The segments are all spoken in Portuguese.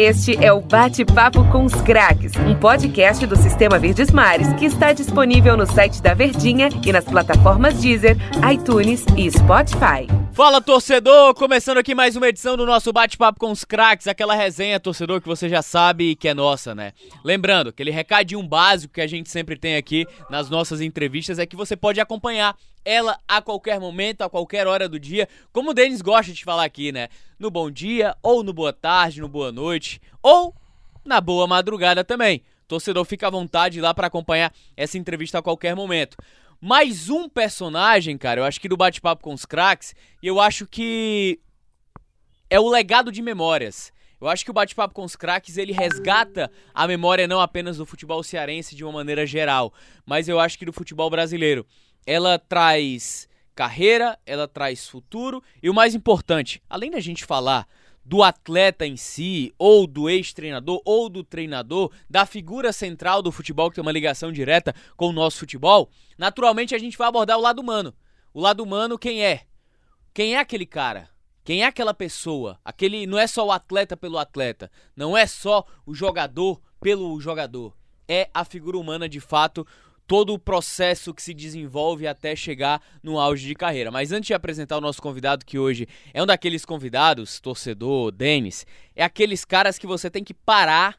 Este é o Bate-Papo com os Craques, um podcast do Sistema Verdes Mares que está disponível no site da Verdinha e nas plataformas Deezer, iTunes e Spotify. Fala torcedor, começando aqui mais uma edição do nosso bate-papo com os craques, aquela resenha torcedor que você já sabe que é nossa, né? Lembrando, aquele recadinho básico que a gente sempre tem aqui nas nossas entrevistas é que você pode acompanhar ela a qualquer momento, a qualquer hora do dia, como o Denis gosta de falar aqui, né? No bom dia, ou no boa tarde, no boa noite, ou na boa madrugada também. Torcedor, fica à vontade lá para acompanhar essa entrevista a qualquer momento mais um personagem, cara, eu acho que do bate-papo com os craques, eu acho que é o legado de memórias. Eu acho que o bate-papo com os craques ele resgata a memória não apenas do futebol cearense de uma maneira geral, mas eu acho que do futebol brasileiro. Ela traz carreira, ela traz futuro e o mais importante, além da gente falar do atleta em si, ou do ex-treinador, ou do treinador, da figura central do futebol que tem uma ligação direta com o nosso futebol, naturalmente a gente vai abordar o lado humano. O lado humano, quem é? Quem é aquele cara? Quem é aquela pessoa? Aquele não é só o atleta pelo atleta, não é só o jogador pelo jogador. É a figura humana de fato todo o processo que se desenvolve até chegar no auge de carreira. Mas antes de apresentar o nosso convidado, que hoje é um daqueles convidados, torcedor, Denis, é aqueles caras que você tem que parar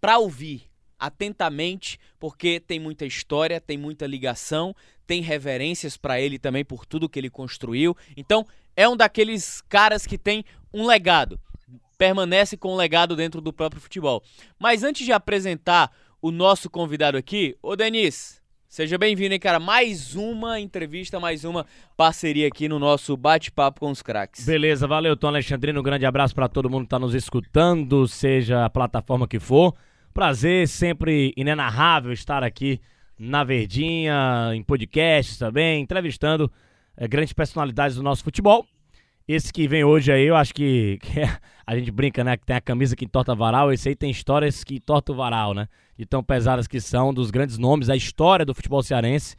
para ouvir atentamente, porque tem muita história, tem muita ligação, tem reverências para ele também por tudo que ele construiu. Então, é um daqueles caras que tem um legado, permanece com um legado dentro do próprio futebol. Mas antes de apresentar o nosso convidado aqui. Ô, Denis, seja bem-vindo, hein, cara? Mais uma entrevista, mais uma parceria aqui no nosso bate-papo com os craques. Beleza, valeu, Tom Alexandrino. Um grande abraço para todo mundo que tá nos escutando, seja a plataforma que for. Prazer, sempre inenarrável estar aqui na Verdinha, em podcasts também, entrevistando é, grandes personalidades do nosso futebol. Esse que vem hoje aí, eu acho que, que é, a gente brinca, né? Que tem a camisa que entorta varal, esse aí tem histórias que entorta o varal, né? De tão pesadas que são, dos grandes nomes, a história do futebol cearense.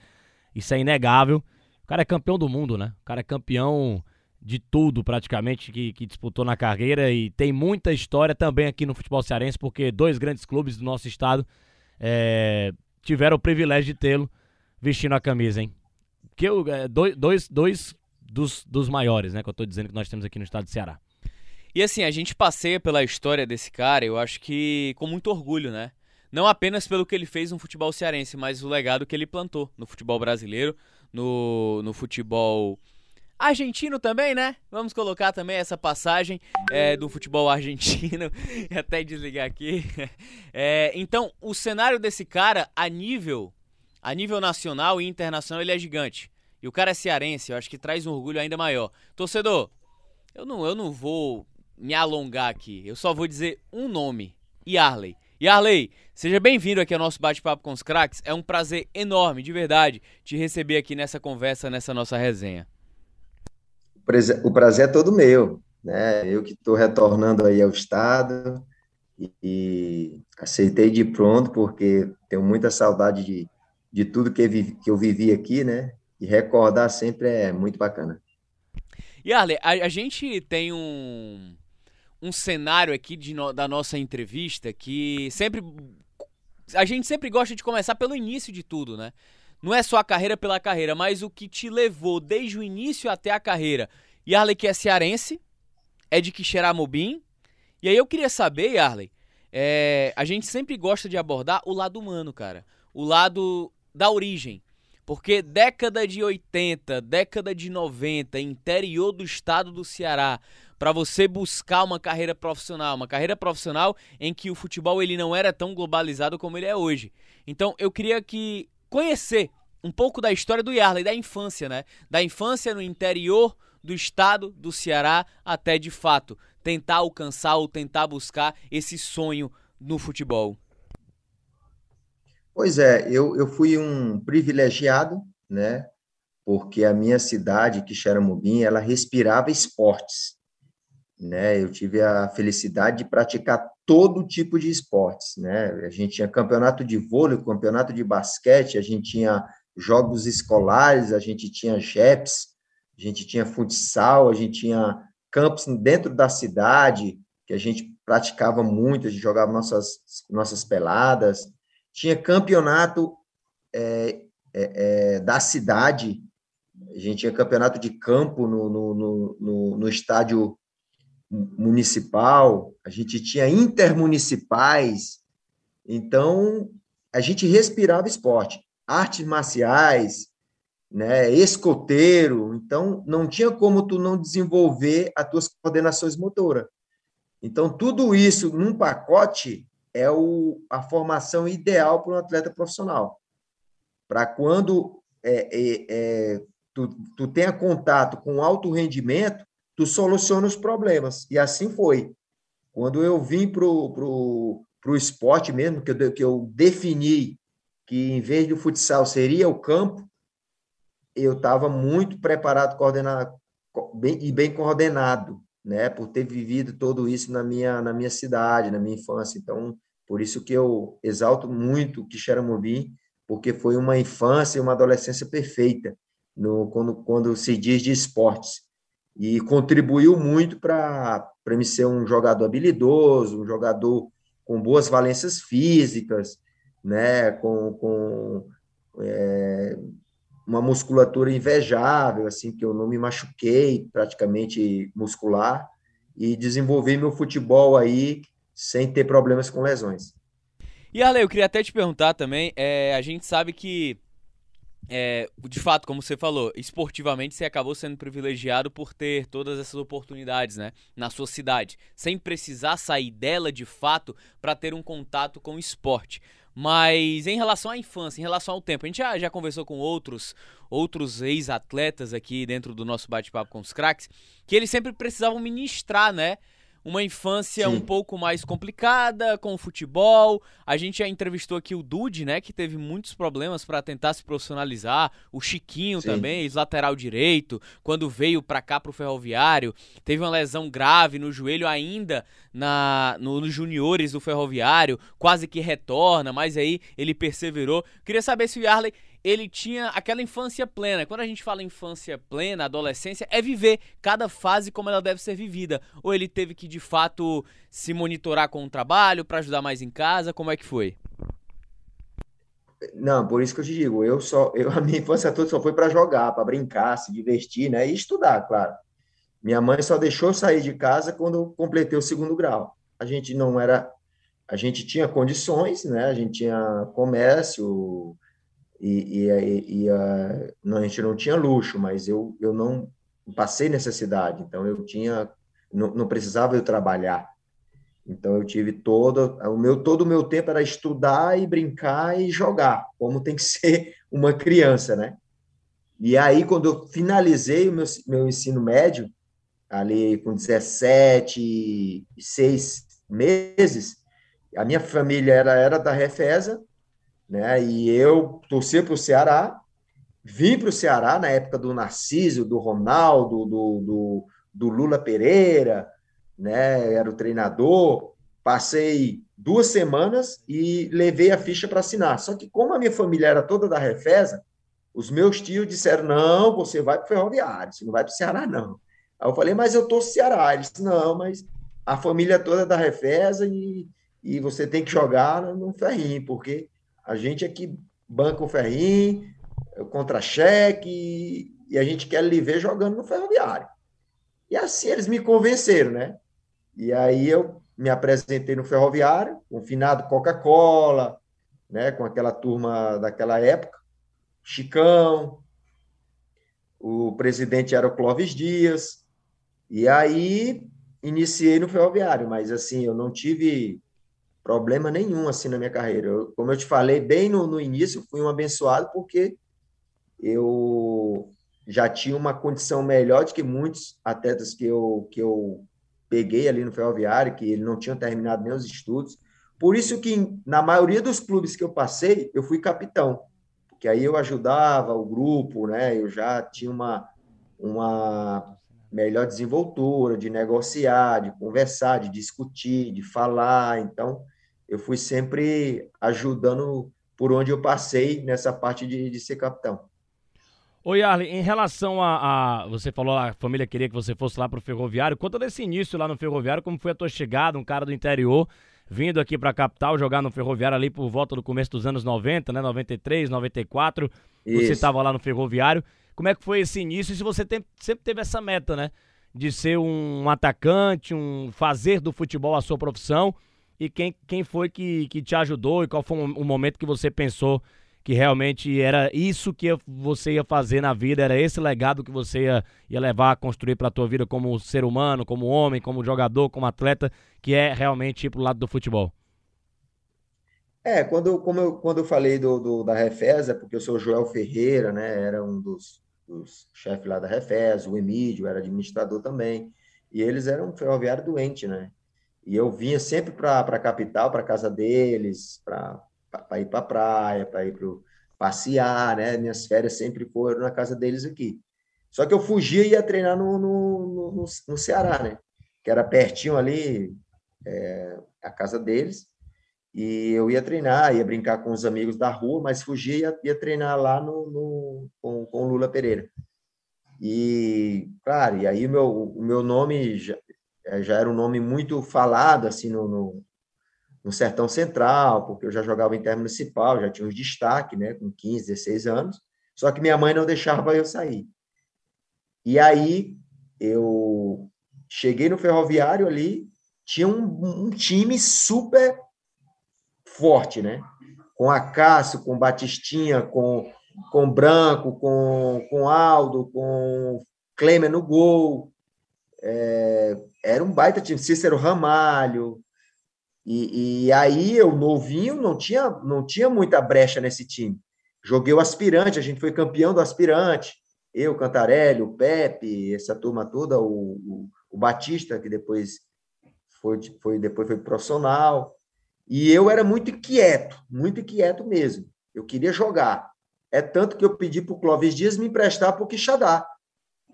Isso é inegável. O cara é campeão do mundo, né? O cara é campeão de tudo, praticamente, que, que disputou na carreira. E tem muita história também aqui no futebol cearense, porque dois grandes clubes do nosso estado é, tiveram o privilégio de tê-lo vestindo a camisa, hein? Que eu, é, dois, dois dos, dos maiores, né? Que eu tô dizendo que nós temos aqui no estado de Ceará. E assim, a gente passeia pela história desse cara, eu acho que com muito orgulho, né? Não apenas pelo que ele fez no futebol cearense, mas o legado que ele plantou no futebol brasileiro, no, no futebol argentino também, né? Vamos colocar também essa passagem é, do futebol argentino e até desligar aqui. É, então, o cenário desse cara a nível, a nível nacional e internacional, ele é gigante. O cara é cearense, eu acho que traz um orgulho ainda maior. Torcedor, eu não, eu não vou me alongar aqui. Eu só vou dizer um nome: Yarley. Yarley, seja bem-vindo aqui ao nosso bate-papo com os craques. É um prazer enorme, de verdade, te receber aqui nessa conversa, nessa nossa resenha. O prazer é todo meu, né? Eu que estou retornando aí ao estado e, aceitei de pronto porque tenho muita saudade de, de tudo que eu vivi aqui, né? E recordar sempre é muito bacana. E Arle, a, a gente tem um, um cenário aqui de no, da nossa entrevista que sempre. A gente sempre gosta de começar pelo início de tudo, né? Não é só a carreira pela carreira, mas o que te levou desde o início até a carreira. Yarley que é cearense, é de Quixeramobim. E aí eu queria saber, Yarley, é, a gente sempre gosta de abordar o lado humano, cara. O lado da origem. Porque década de 80, década de 90, interior do estado do Ceará, para você buscar uma carreira profissional, uma carreira profissional em que o futebol ele não era tão globalizado como ele é hoje. Então eu queria que conhecer um pouco da história do Yarley, da infância, né? Da infância no interior do estado do Ceará até de fato tentar alcançar ou tentar buscar esse sonho no futebol. Pois é, eu, eu fui um privilegiado, né? Porque a minha cidade, Quixeramobim, ela respirava esportes, né? Eu tive a felicidade de praticar todo tipo de esportes, né? A gente tinha campeonato de vôlei, campeonato de basquete, a gente tinha jogos escolares, a gente tinha JEPs, a gente tinha futsal, a gente tinha campos dentro da cidade, que a gente praticava muito, a gente jogava nossas, nossas peladas. Tinha campeonato é, é, é, da cidade, a gente tinha campeonato de campo no, no, no, no, estádio municipal, a gente tinha intermunicipais, então a gente respirava esporte, artes marciais, né, escoteiro, então não tinha como tu não desenvolver as tuas coordenações motoras. Então tudo isso num pacote é o, a formação ideal para um atleta profissional. Para quando é, é, é, tu, tu tenha contato com alto rendimento, tu soluciona os problemas. E assim foi. Quando eu vim para o pro, pro esporte mesmo, que eu, que eu defini que em vez do futsal seria o campo, eu estava muito preparado, coordenado bem, e bem coordenado, né, por ter vivido tudo isso na minha na minha cidade, na minha infância. Então, por isso que eu exalto muito o Quixeramobim, porque foi uma infância e uma adolescência perfeita no quando quando se diz de esportes e contribuiu muito para para me ser um jogador habilidoso, um jogador com boas valências físicas, né, com, com é, uma musculatura invejável, assim, que eu não me machuquei praticamente muscular e desenvolvi meu futebol aí sem ter problemas com lesões. E Ale, eu queria até te perguntar também, é, a gente sabe que é, de fato, como você falou, esportivamente você acabou sendo privilegiado por ter todas essas oportunidades, né, na sua cidade, sem precisar sair dela de fato para ter um contato com o esporte. Mas em relação à infância, em relação ao tempo, a gente já, já conversou com outros outros ex-atletas aqui dentro do nosso bate-papo com os craques, que eles sempre precisavam ministrar, né? Uma infância Sim. um pouco mais complicada com o futebol. A gente já entrevistou aqui o Dude, né, que teve muitos problemas para tentar se profissionalizar. O Chiquinho Sim. também, ex-lateral direito, quando veio para cá pro Ferroviário, teve uma lesão grave no joelho ainda na no, nos juniores do Ferroviário, quase que retorna, mas aí ele perseverou. Queria saber se o Yarley ele tinha aquela infância plena. Quando a gente fala infância plena, adolescência, é viver cada fase como ela deve ser vivida. Ou ele teve que de fato se monitorar com o trabalho para ajudar mais em casa? Como é que foi? Não, por isso que eu te digo, eu só, eu a minha infância toda só foi para jogar, para brincar, se divertir, né, e estudar, claro. Minha mãe só deixou sair de casa quando eu completei o segundo grau. A gente não era, a gente tinha condições, né? A gente tinha comércio, e, e, e a, não, a gente não tinha luxo, mas eu, eu não passei necessidade, então eu tinha, não, não precisava eu trabalhar. Então eu tive todo o meu todo o meu tempo era estudar e brincar e jogar, como tem que ser uma criança, né? E aí quando eu finalizei o meu, meu ensino médio, ali com 17, 6 meses, a minha família era era da Refesa né? E eu torci para o Ceará, vim para o Ceará na época do Narciso, do Ronaldo, do, do, do, Lula Pereira, né? Era o treinador. Passei duas semanas e levei a ficha para assinar. Só que como a minha família era toda da Refesa, os meus tios disseram: não, você vai para o Ferroviário, você não vai para o Ceará, não. Aí eu falei, mas eu estou Ceará. Eles não, mas a família toda é da Refesa e, e você tem que jogar no Ferrinho, porque a gente aqui banca o ferrinho, contra-cheque, e a gente quer lhe ver jogando no ferroviário. E assim eles me convenceram, né? E aí eu me apresentei no ferroviário, com finado Coca-Cola, né? Com aquela turma daquela época, Chicão, o presidente era o Clóvis Dias, e aí iniciei no ferroviário, mas assim, eu não tive problema nenhum assim na minha carreira. Eu, como eu te falei bem no, no início, fui um abençoado porque eu já tinha uma condição melhor do que muitos atletas que eu, que eu peguei ali no Ferroviário, que ele não tinham terminado nem os estudos. Por isso que, na maioria dos clubes que eu passei, eu fui capitão, porque aí eu ajudava o grupo, né? Eu já tinha uma, uma melhor desenvoltura de negociar, de conversar, de discutir, de falar. Então, eu fui sempre ajudando por onde eu passei nessa parte de, de ser capitão. Oi, Arlen, em relação a, a, Você falou a família queria que você fosse lá pro Ferroviário. Conta desse início lá no Ferroviário, como foi a tua chegada, um cara do interior vindo aqui pra capital jogar no Ferroviário ali por volta do começo dos anos 90, né? 93, 94. Isso. Você estava lá no Ferroviário. Como é que foi esse início? E se você tem, sempre teve essa meta, né? De ser um atacante, um fazer do futebol a sua profissão. E quem, quem foi que, que te ajudou e qual foi o momento que você pensou que realmente era isso que você ia fazer na vida, era esse legado que você ia, ia levar a construir para a tua vida como ser humano, como homem, como jogador, como atleta, que é realmente ir pro lado do futebol? É, quando, como eu, quando eu falei do, do da Refesa, porque eu sou Joel Ferreira, né, era um dos, dos chefes lá da Refesa, o Emílio era administrador também, e eles eram um ferroviário doente, né, e eu vinha sempre para a capital, para casa deles, para para ir para a praia, para ir para passear, né? Minhas férias sempre foram na casa deles aqui. Só que eu fugia e ia treinar no, no, no, no Ceará, né? Que era pertinho ali, é, a casa deles. E eu ia treinar, ia brincar com os amigos da rua, mas fugia e ia, ia treinar lá no, no, com, com Lula Pereira. E, claro, e aí o meu, o meu nome já, já era um nome muito falado, assim, no, no, no Sertão Central, porque eu já jogava Intermunicipal, já tinha uns destaque, né, com 15, 16 anos, só que minha mãe não deixava eu sair. E aí eu cheguei no ferroviário ali, tinha um, um time super forte, né? Com a Cássio, com Batistinha, com com Branco, com, com Aldo, com Klemer no gol. É, era um baita time. Cícero Ramalho, e, e, aí eu novinho não tinha não tinha muita brecha nesse time. Joguei o aspirante, a gente foi campeão do aspirante. Eu, Cantarelli, o Pepe, essa turma toda, o, o, o Batista que depois foi foi depois foi profissional. E eu era muito inquieto, muito inquieto mesmo. Eu queria jogar. É tanto que eu pedi para o Clóvis Dias me emprestar para o Quixadá,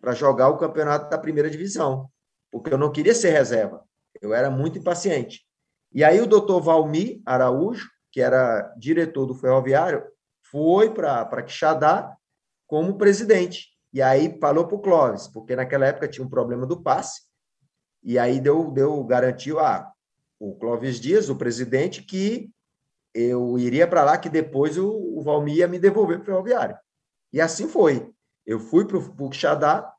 para jogar o campeonato da primeira divisão, porque eu não queria ser reserva. Eu era muito impaciente. E aí o doutor Valmir Araújo, que era diretor do ferroviário, foi para Quixadá como presidente. E aí falou para o Clóvis, porque naquela época tinha um problema do passe, e aí deu, deu garantiu a ah, o Clóvis Dias, o presidente, que eu iria para lá, que depois o, o Valmir ia me devolver para o ferroviário. E assim foi. Eu fui para o Quixadá,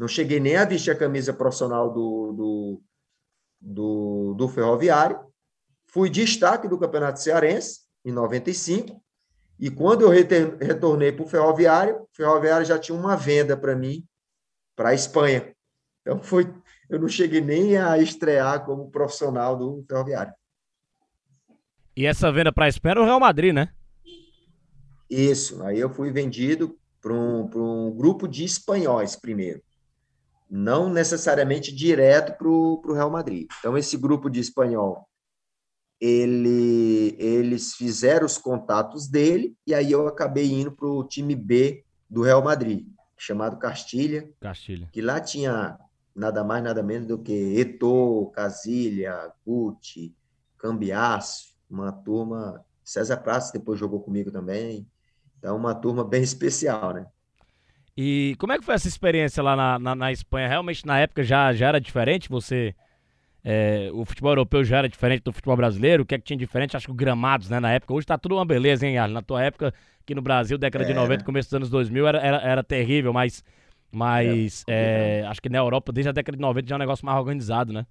não cheguei nem a vestir a camisa profissional do, do, do, do Ferroviário, fui destaque do Campeonato Cearense em 95, e quando eu retornei para o Ferroviário, o Ferroviário já tinha uma venda para mim para a Espanha. Então foi, eu não cheguei nem a estrear como profissional do Ferroviário. E essa venda para a Espanha era o Real Madrid, né? Isso. Aí eu fui vendido para um, um grupo de espanhóis primeiro não necessariamente direto para o Real Madrid. Então, esse grupo de espanhol, ele, eles fizeram os contatos dele, e aí eu acabei indo para o time B do Real Madrid, chamado Castilha, Castilha, que lá tinha nada mais, nada menos do que Eto'o, Casilha, Guti, Cambiaço, uma turma... César Praça depois jogou comigo também. Então, uma turma bem especial, né? E como é que foi essa experiência lá na, na, na Espanha? Realmente na época já, já era diferente? Você. É, o futebol europeu já era diferente do futebol brasileiro? O que é que tinha diferente? Acho que gramados, né, na época. Hoje tá tudo uma beleza, hein, Arlen? Na tua época, aqui no Brasil, década é. de 90, começo dos anos 2000, era, era, era terrível, mas, mas é, acho que na Europa, desde a década de 90, já é um negócio mais organizado, né?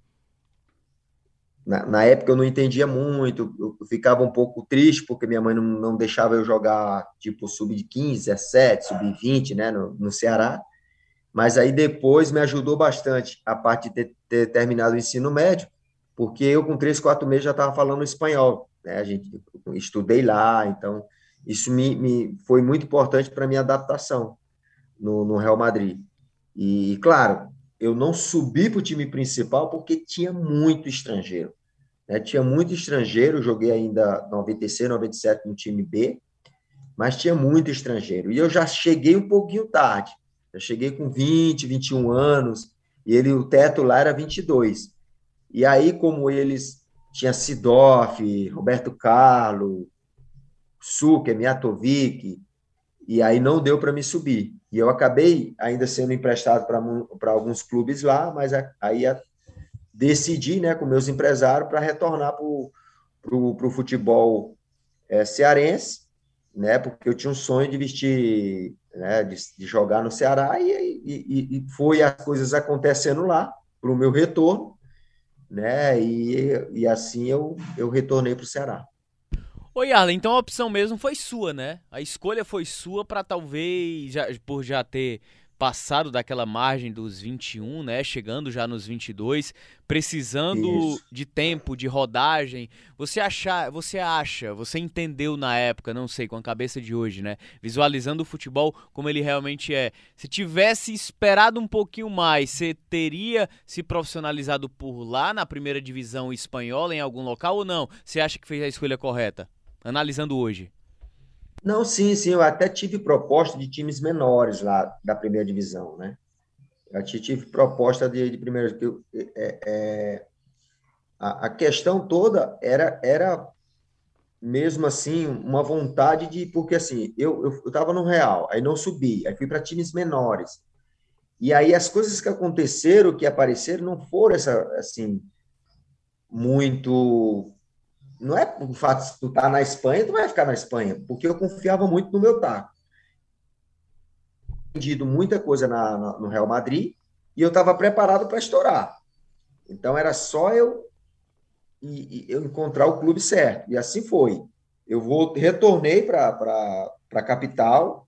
Na, na, época eu não entendia muito, eu ficava um pouco triste porque minha mãe não, não deixava eu jogar tipo sub-15, 17, sub-20, né, no, no Ceará. Mas aí depois me ajudou bastante a parte de ter, ter terminado o ensino médio, porque eu com 3, 4 meses já estava falando espanhol, né? A gente estudei lá, então isso me, me foi muito importante para minha adaptação no, no Real Madrid. E claro, eu não subi para o time principal porque tinha muito estrangeiro. Né? Tinha muito estrangeiro, joguei ainda 96, 97 no time B, mas tinha muito estrangeiro. E eu já cheguei um pouquinho tarde. Já cheguei com 20, 21 anos, e ele o teto lá era 22. E aí, como eles tinha Sidoff, Roberto Carlos, Suker, Miatovic, e aí não deu para me subir. E eu acabei ainda sendo emprestado para alguns clubes lá, mas aí decidi, né, com meus empresários, para retornar para o futebol é, cearense, né, porque eu tinha um sonho de vestir, né, de, de jogar no Ceará, e, e, e, foi as coisas acontecendo lá, para o meu retorno, né, e, e assim eu, eu retornei para o Ceará. Oi, Arlen, então a opção mesmo foi sua, né? A escolha foi sua para talvez, já, por já ter passado daquela margem dos 21, né, chegando já nos 22, precisando Isso. de tempo, de rodagem. Você achar, você acha, você entendeu na época, não sei, com a cabeça de hoje, né, visualizando o futebol como ele realmente é. Se tivesse esperado um pouquinho mais, você teria se profissionalizado por lá na primeira divisão espanhola em algum local ou não? Você acha que fez a escolha correta? Analisando hoje. Não, sim, sim. Eu até tive proposta de times menores lá da primeira divisão, né? Eu tive proposta de, de primeira. É, é, a, a, questão toda era, era mesmo assim uma vontade de. Porque assim, eu estava no Real, aí não subi, aí fui para times menores. E aí as coisas que aconteceram, que apareceram, não foram essa, assim, muito não é o fato de tu estar tá na Espanha, tu vai ficar na Espanha, porque eu confiava muito no meu taco. Vendido muita coisa na, na, no Real Madrid e eu estava preparado para estourar. Então era só eu e, e, eu encontrar o clube certo. E assim foi. Eu vou, retornei para a capital,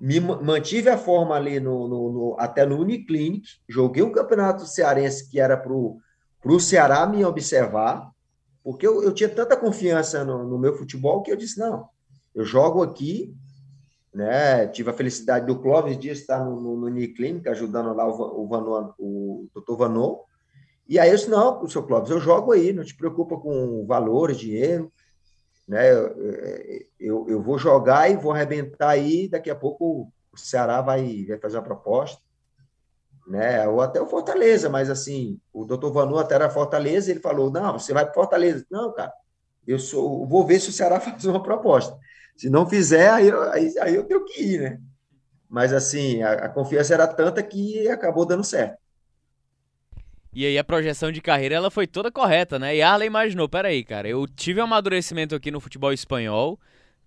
me mantive a forma ali no, no, no, até no Uniclinic, joguei um campeonato cearense que era para o Ceará me observar, porque eu, eu tinha tanta confiança no, no, meu futebol que eu disse, não, eu jogo aqui, né? Tive a felicidade do Clóvis Dias estar no, no, no Uniclínica, ajudando lá o, o, o doutor Vanô. E aí eu disse, não, seu Clóvis, eu jogo aí, não te preocupa com valores, dinheiro, né? Eu, eu, eu vou jogar e vou arrebentar aí, daqui a pouco o Ceará vai, vai fazer uma proposta né? Ou até o Fortaleza, mas assim, o doutor Vanu até era Fortaleza, ele falou: não, você vai para Fortaleza. Não, cara, eu sou, vou ver se o Ceará faz uma proposta. Se não fizer, aí, aí, aí eu tenho que ir, né? Mas assim, a, a confiança era tanta que acabou dando certo. E aí a projeção de carreira ela foi toda correta, né? E Arley imaginou, peraí, cara, eu tive um amadurecimento aqui no futebol espanhol,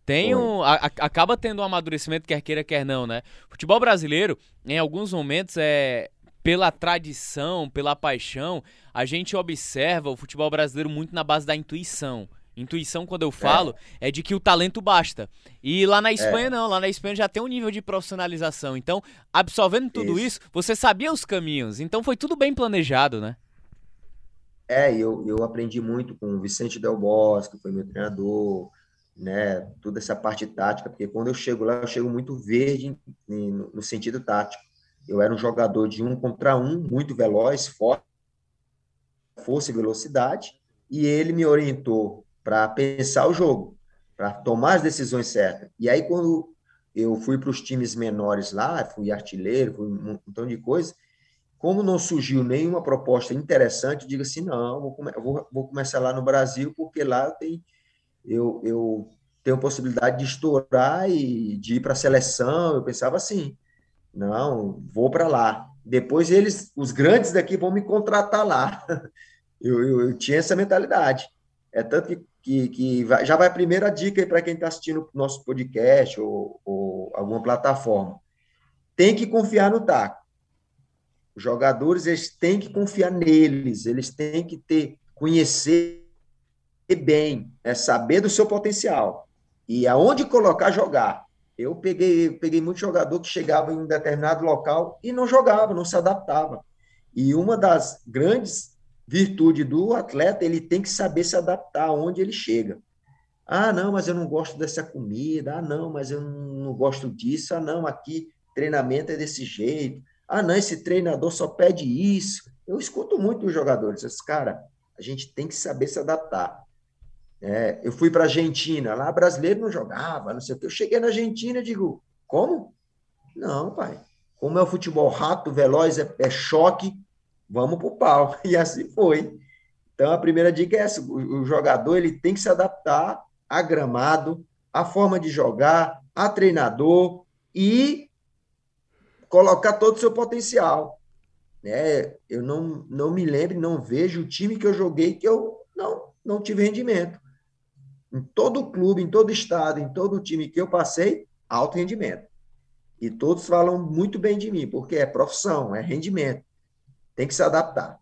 tenho, a, a, acaba tendo um amadurecimento, quer queira, quer não, né? Futebol brasileiro, em alguns momentos, é pela tradição, pela paixão, a gente observa o futebol brasileiro muito na base da intuição. Intuição, quando eu falo, é, é de que o talento basta. E lá na Espanha, é. não. Lá na Espanha já tem um nível de profissionalização. Então, absorvendo tudo isso. isso, você sabia os caminhos. Então, foi tudo bem planejado, né? É, eu, eu aprendi muito com o Vicente Del Bosque, que foi meu treinador, né? Toda essa parte tática, porque quando eu chego lá, eu chego muito verde no, sentido tático. Eu era um jogador de um contra um, muito veloz, forte, força e velocidade, e ele me orientou para pensar o jogo, para tomar as decisões certas. E aí, quando eu fui para os times menores lá, fui artilheiro, fui um montão de coisa, como não surgiu nenhuma proposta interessante, diga assim, não, vou, vou, vou, começar lá no Brasil, porque lá tem, eu, eu tenho possibilidade de estourar e de ir para a seleção. Eu pensava assim, não, vou para lá. Depois eles, os grandes daqui, vão me contratar lá. Eu, eu, eu tinha essa mentalidade. É tanto que, que, que vai, já vai a primeira dica aí para quem está assistindo nosso podcast ou, ou alguma plataforma. Tem que confiar no taco. Os jogadores eles têm que confiar neles, eles têm que ter conhecer bem, é saber do seu potencial e aonde colocar jogar. Eu peguei, peguei muito jogador que chegava em um determinado local e não jogava, não se adaptava. E uma das grandes virtudes do atleta, ele tem que saber se adaptar aonde ele chega. Ah, não, mas eu não gosto dessa comida. Ah, não, mas eu não gosto disso. Ah, não, aqui treinamento é desse jeito. Ah, não, esse treinador só pede isso. Eu escuto muito dos jogadores. Esse cara, a gente tem que saber se adaptar. É, eu fui para a Argentina, lá brasileiro não jogava, não sei o que. Eu cheguei na Argentina e digo, como? Não, pai. Como é o futebol rápido, veloz, é, é choque, vamos para o pau. E assim foi. Então, a primeira dica é essa: o, o jogador ele tem que se adaptar a gramado, a forma de jogar, a treinador, e colocar todo o seu potencial. Né? Eu não, não me lembro, não vejo o time que eu joguei que eu não, não tive rendimento. Em todo clube, em todo estado, em todo time que eu passei, alto rendimento. E todos falam muito bem de mim, porque é profissão, é rendimento. Tem que se adaptar.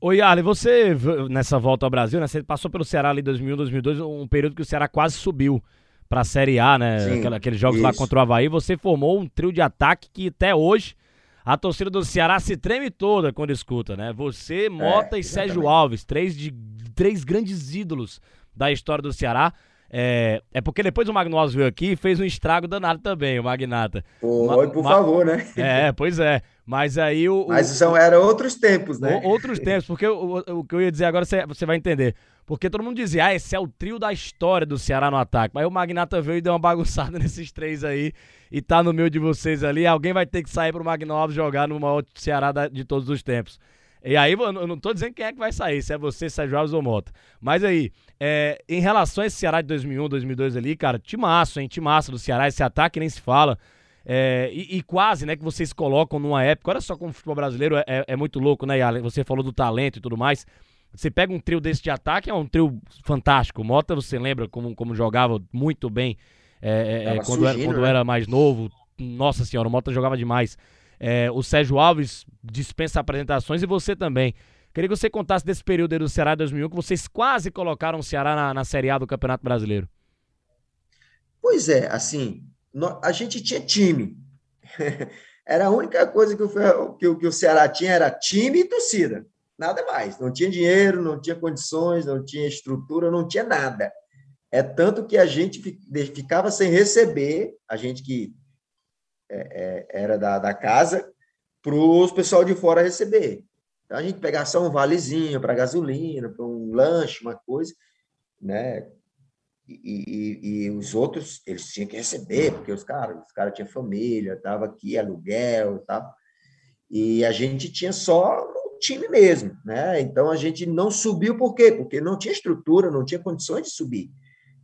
Oi, Arley, você nessa volta ao Brasil, né? Você passou pelo Ceará ali em 2001, 2002, um período que o Ceará quase subiu para a Série A, né? Sim, Aqueles jogos isso. lá contra o Havaí. Você formou um trio de ataque que até hoje a torcida do Ceará se treme toda quando escuta, né? Você, Mota é, e Sérgio Alves, três, de, três grandes ídolos da história do Ceará. É, é porque depois o Magno Alves veio aqui e fez um estrago danado também, o Magnata. Oi, por favor, né? É, pois é. Mas aí o. Mas são, eram outros tempos, né? Outros tempos, porque o, o, o, que eu ia dizer agora você, você vai entender. Porque todo mundo dizia, ah, esse é o trio da história do Ceará no ataque. Mas o Magnata veio e deu uma bagunçada nesses três aí. E tá no meio de vocês ali. Alguém vai ter que sair pro Magno Alves jogar no maior Ceará de todos os tempos. E aí, eu não tô dizendo quem é que vai sair, se é você, Sérgio Alves ou Mota. Mas aí, é, em relação a esse Ceará de 2001, 2002 ali, cara, timaço, hein? Timaço do Ceará, esse ataque nem se fala. É, e, e, quase, né, que vocês colocam numa época. Olha só como o futebol brasileiro é, é, é muito louco, né? Você falou do talento e tudo mais. Você pega um trio desse de ataque, é um trio fantástico. Mota, você lembra como, como jogava muito bem é, é, é quando, surgindo, era, quando né? era mais novo. Nossa senhora, o Mota jogava demais. O Sérgio Alves dispensa apresentações e você também. Queria que você contasse desse período aí do Ceará 2001, que vocês quase colocaram o Ceará na, na Série A do Campeonato Brasileiro. Pois é, assim, a gente tinha time. era a única coisa que o, que, que o Ceará tinha, era time e torcida. Nada mais. Não tinha dinheiro, não tinha condições, não tinha estrutura, não tinha nada. É tanto que a gente ficava sem receber, a gente que é, é, era da, da casa para os pessoal de fora receber. Então a gente pegava só um valezinho para gasolina, para um lanche, uma coisa, né? E, e, e, os outros eles tinham que receber, porque os caras os caras tinham família, tava aqui aluguel, tal. E a gente tinha só o time mesmo, né? Então a gente não subiu por quê? Porque não tinha estrutura, não tinha condições de subir.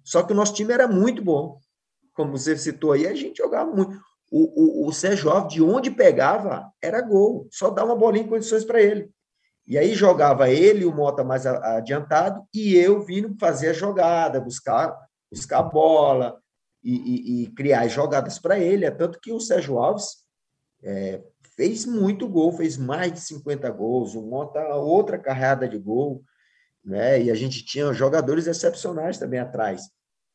Só que o nosso time era muito bom. Como você citou aí, a gente jogava muito o, o, o Sérgio Alves, de onde pegava, era gol. Só dava uma bolinha em condições para ele. E aí jogava ele, o Mota mais adiantado, e eu vindo fazer a jogada, buscar, buscar a bola e, e, e criar jogadas para ele. É tanto que o Sérgio Alves é, fez muito gol, fez mais de 50 gols, o Mota outra carreada de gol, né? E a gente tinha jogadores excepcionais também atrás.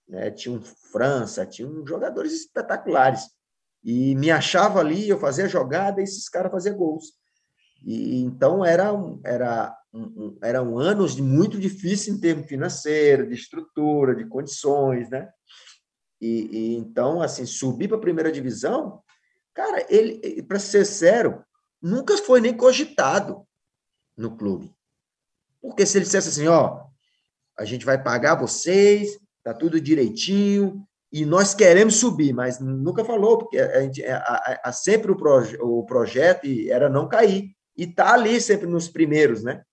Né? Tinha um França, tinha um jogadores espetaculares e me achava ali, eu fazia jogada e esses caras faziam gols. E então era era um, eram anos muito difíceis em termos financeiro, de estrutura, de condições, né? E, e então assim subir para a primeira divisão, cara, ele para ser sério, nunca foi nem cogitado no clube. Porque se ele dissesse assim, ó, a gente vai pagar vocês, tá tudo direitinho, e nós queremos subir, mas nunca falou, porque a gente, a, a, a sempre o, proje, o projeto era não cair, e tá ali sempre nos primeiros, né?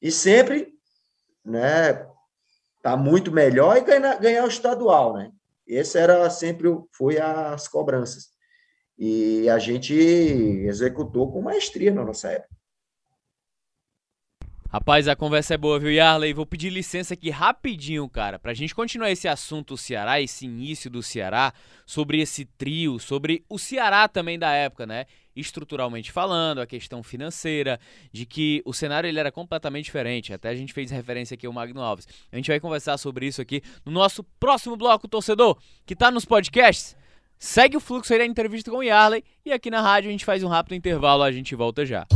E sempre, né, tá muito melhor e ganhar, ganhar o estadual, né? Esse era sempre, foi as cobranças. E a gente executou com maestria na nossa época. Rapaz, a conversa é boa, viu, Yarley? Vou pedir licença aqui rapidinho, cara, pra gente continuar esse assunto Ceará, esse início do Ceará, sobre esse trio, sobre o Ceará também da época, né? Estruturalmente falando, a questão financeira, de que o cenário ele era completamente diferente. Até a gente fez referência aqui ao Magno Alves. A gente vai conversar sobre isso aqui no nosso próximo bloco, torcedor, que tá nos podcasts. Segue o fluxo aí da entrevista com o Yarley e aqui na rádio a gente faz um rápido intervalo, a gente volta já.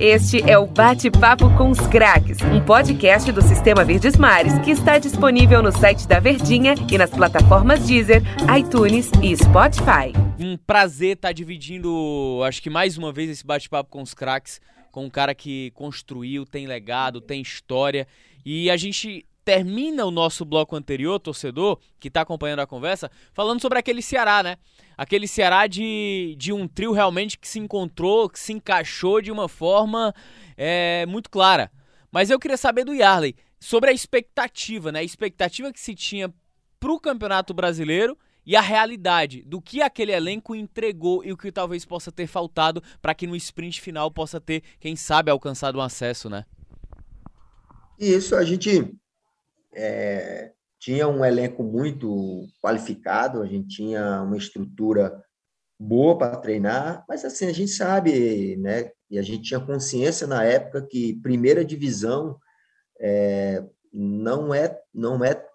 Este é o Bate-Papo com os Craques, um podcast do Sistema Verdes Mares que está disponível no site da Verdinha e nas plataformas Deezer, iTunes e Spotify. Um prazer estar dividindo, acho que mais uma vez, esse bate-papo com os craques, com um cara que construiu, tem legado, tem história. E a gente termina o nosso bloco anterior, torcedor, que está acompanhando a conversa, falando sobre aquele Ceará, né? Aquele Ceará de, de um trio realmente que se encontrou, que se encaixou de uma forma é, muito clara. Mas eu queria saber do Yarley sobre a expectativa, né? A expectativa que se tinha para o Campeonato Brasileiro e a realidade do que aquele elenco entregou e o que talvez possa ter faltado para que no sprint final possa ter, quem sabe, alcançado um acesso, né? Isso, a gente é, tinha um elenco muito qualificado, a gente tinha uma estrutura boa para treinar, mas assim, a gente sabe, né, e a gente tinha consciência na época que primeira divisão é, não é não é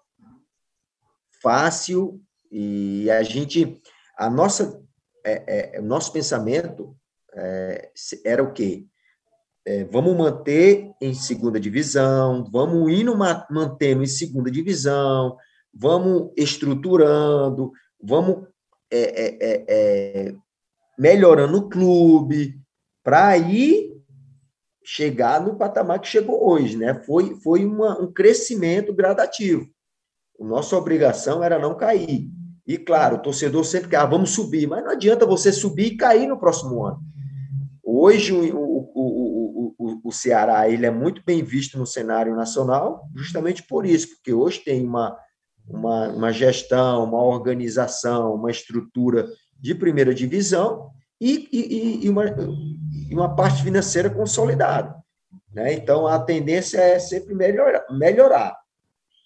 fácil e a gente a nossa é, é, o nosso pensamento é, era o quê? É, vamos manter em segunda divisão, vamos indo mantendo em segunda divisão, vamos estruturando, vamos é, melhorando o clube, para aí chegar no patamar que chegou hoje, né? Foi, foi uma, um crescimento gradativo. A nossa obrigação era não cair. E claro, o torcedor sempre quer, ah, vamos subir, mas não adianta você subir e cair no próximo ano. Hoje o, o, o, o, Ceará ele é muito bem visto no cenário nacional, justamente por isso, porque hoje tem uma, uma, uma gestão, uma organização, uma estrutura de primeira divisão e, e, e, uma, e uma parte financeira consolidada. Né? Então, a tendência é sempre melhorar, melhorar,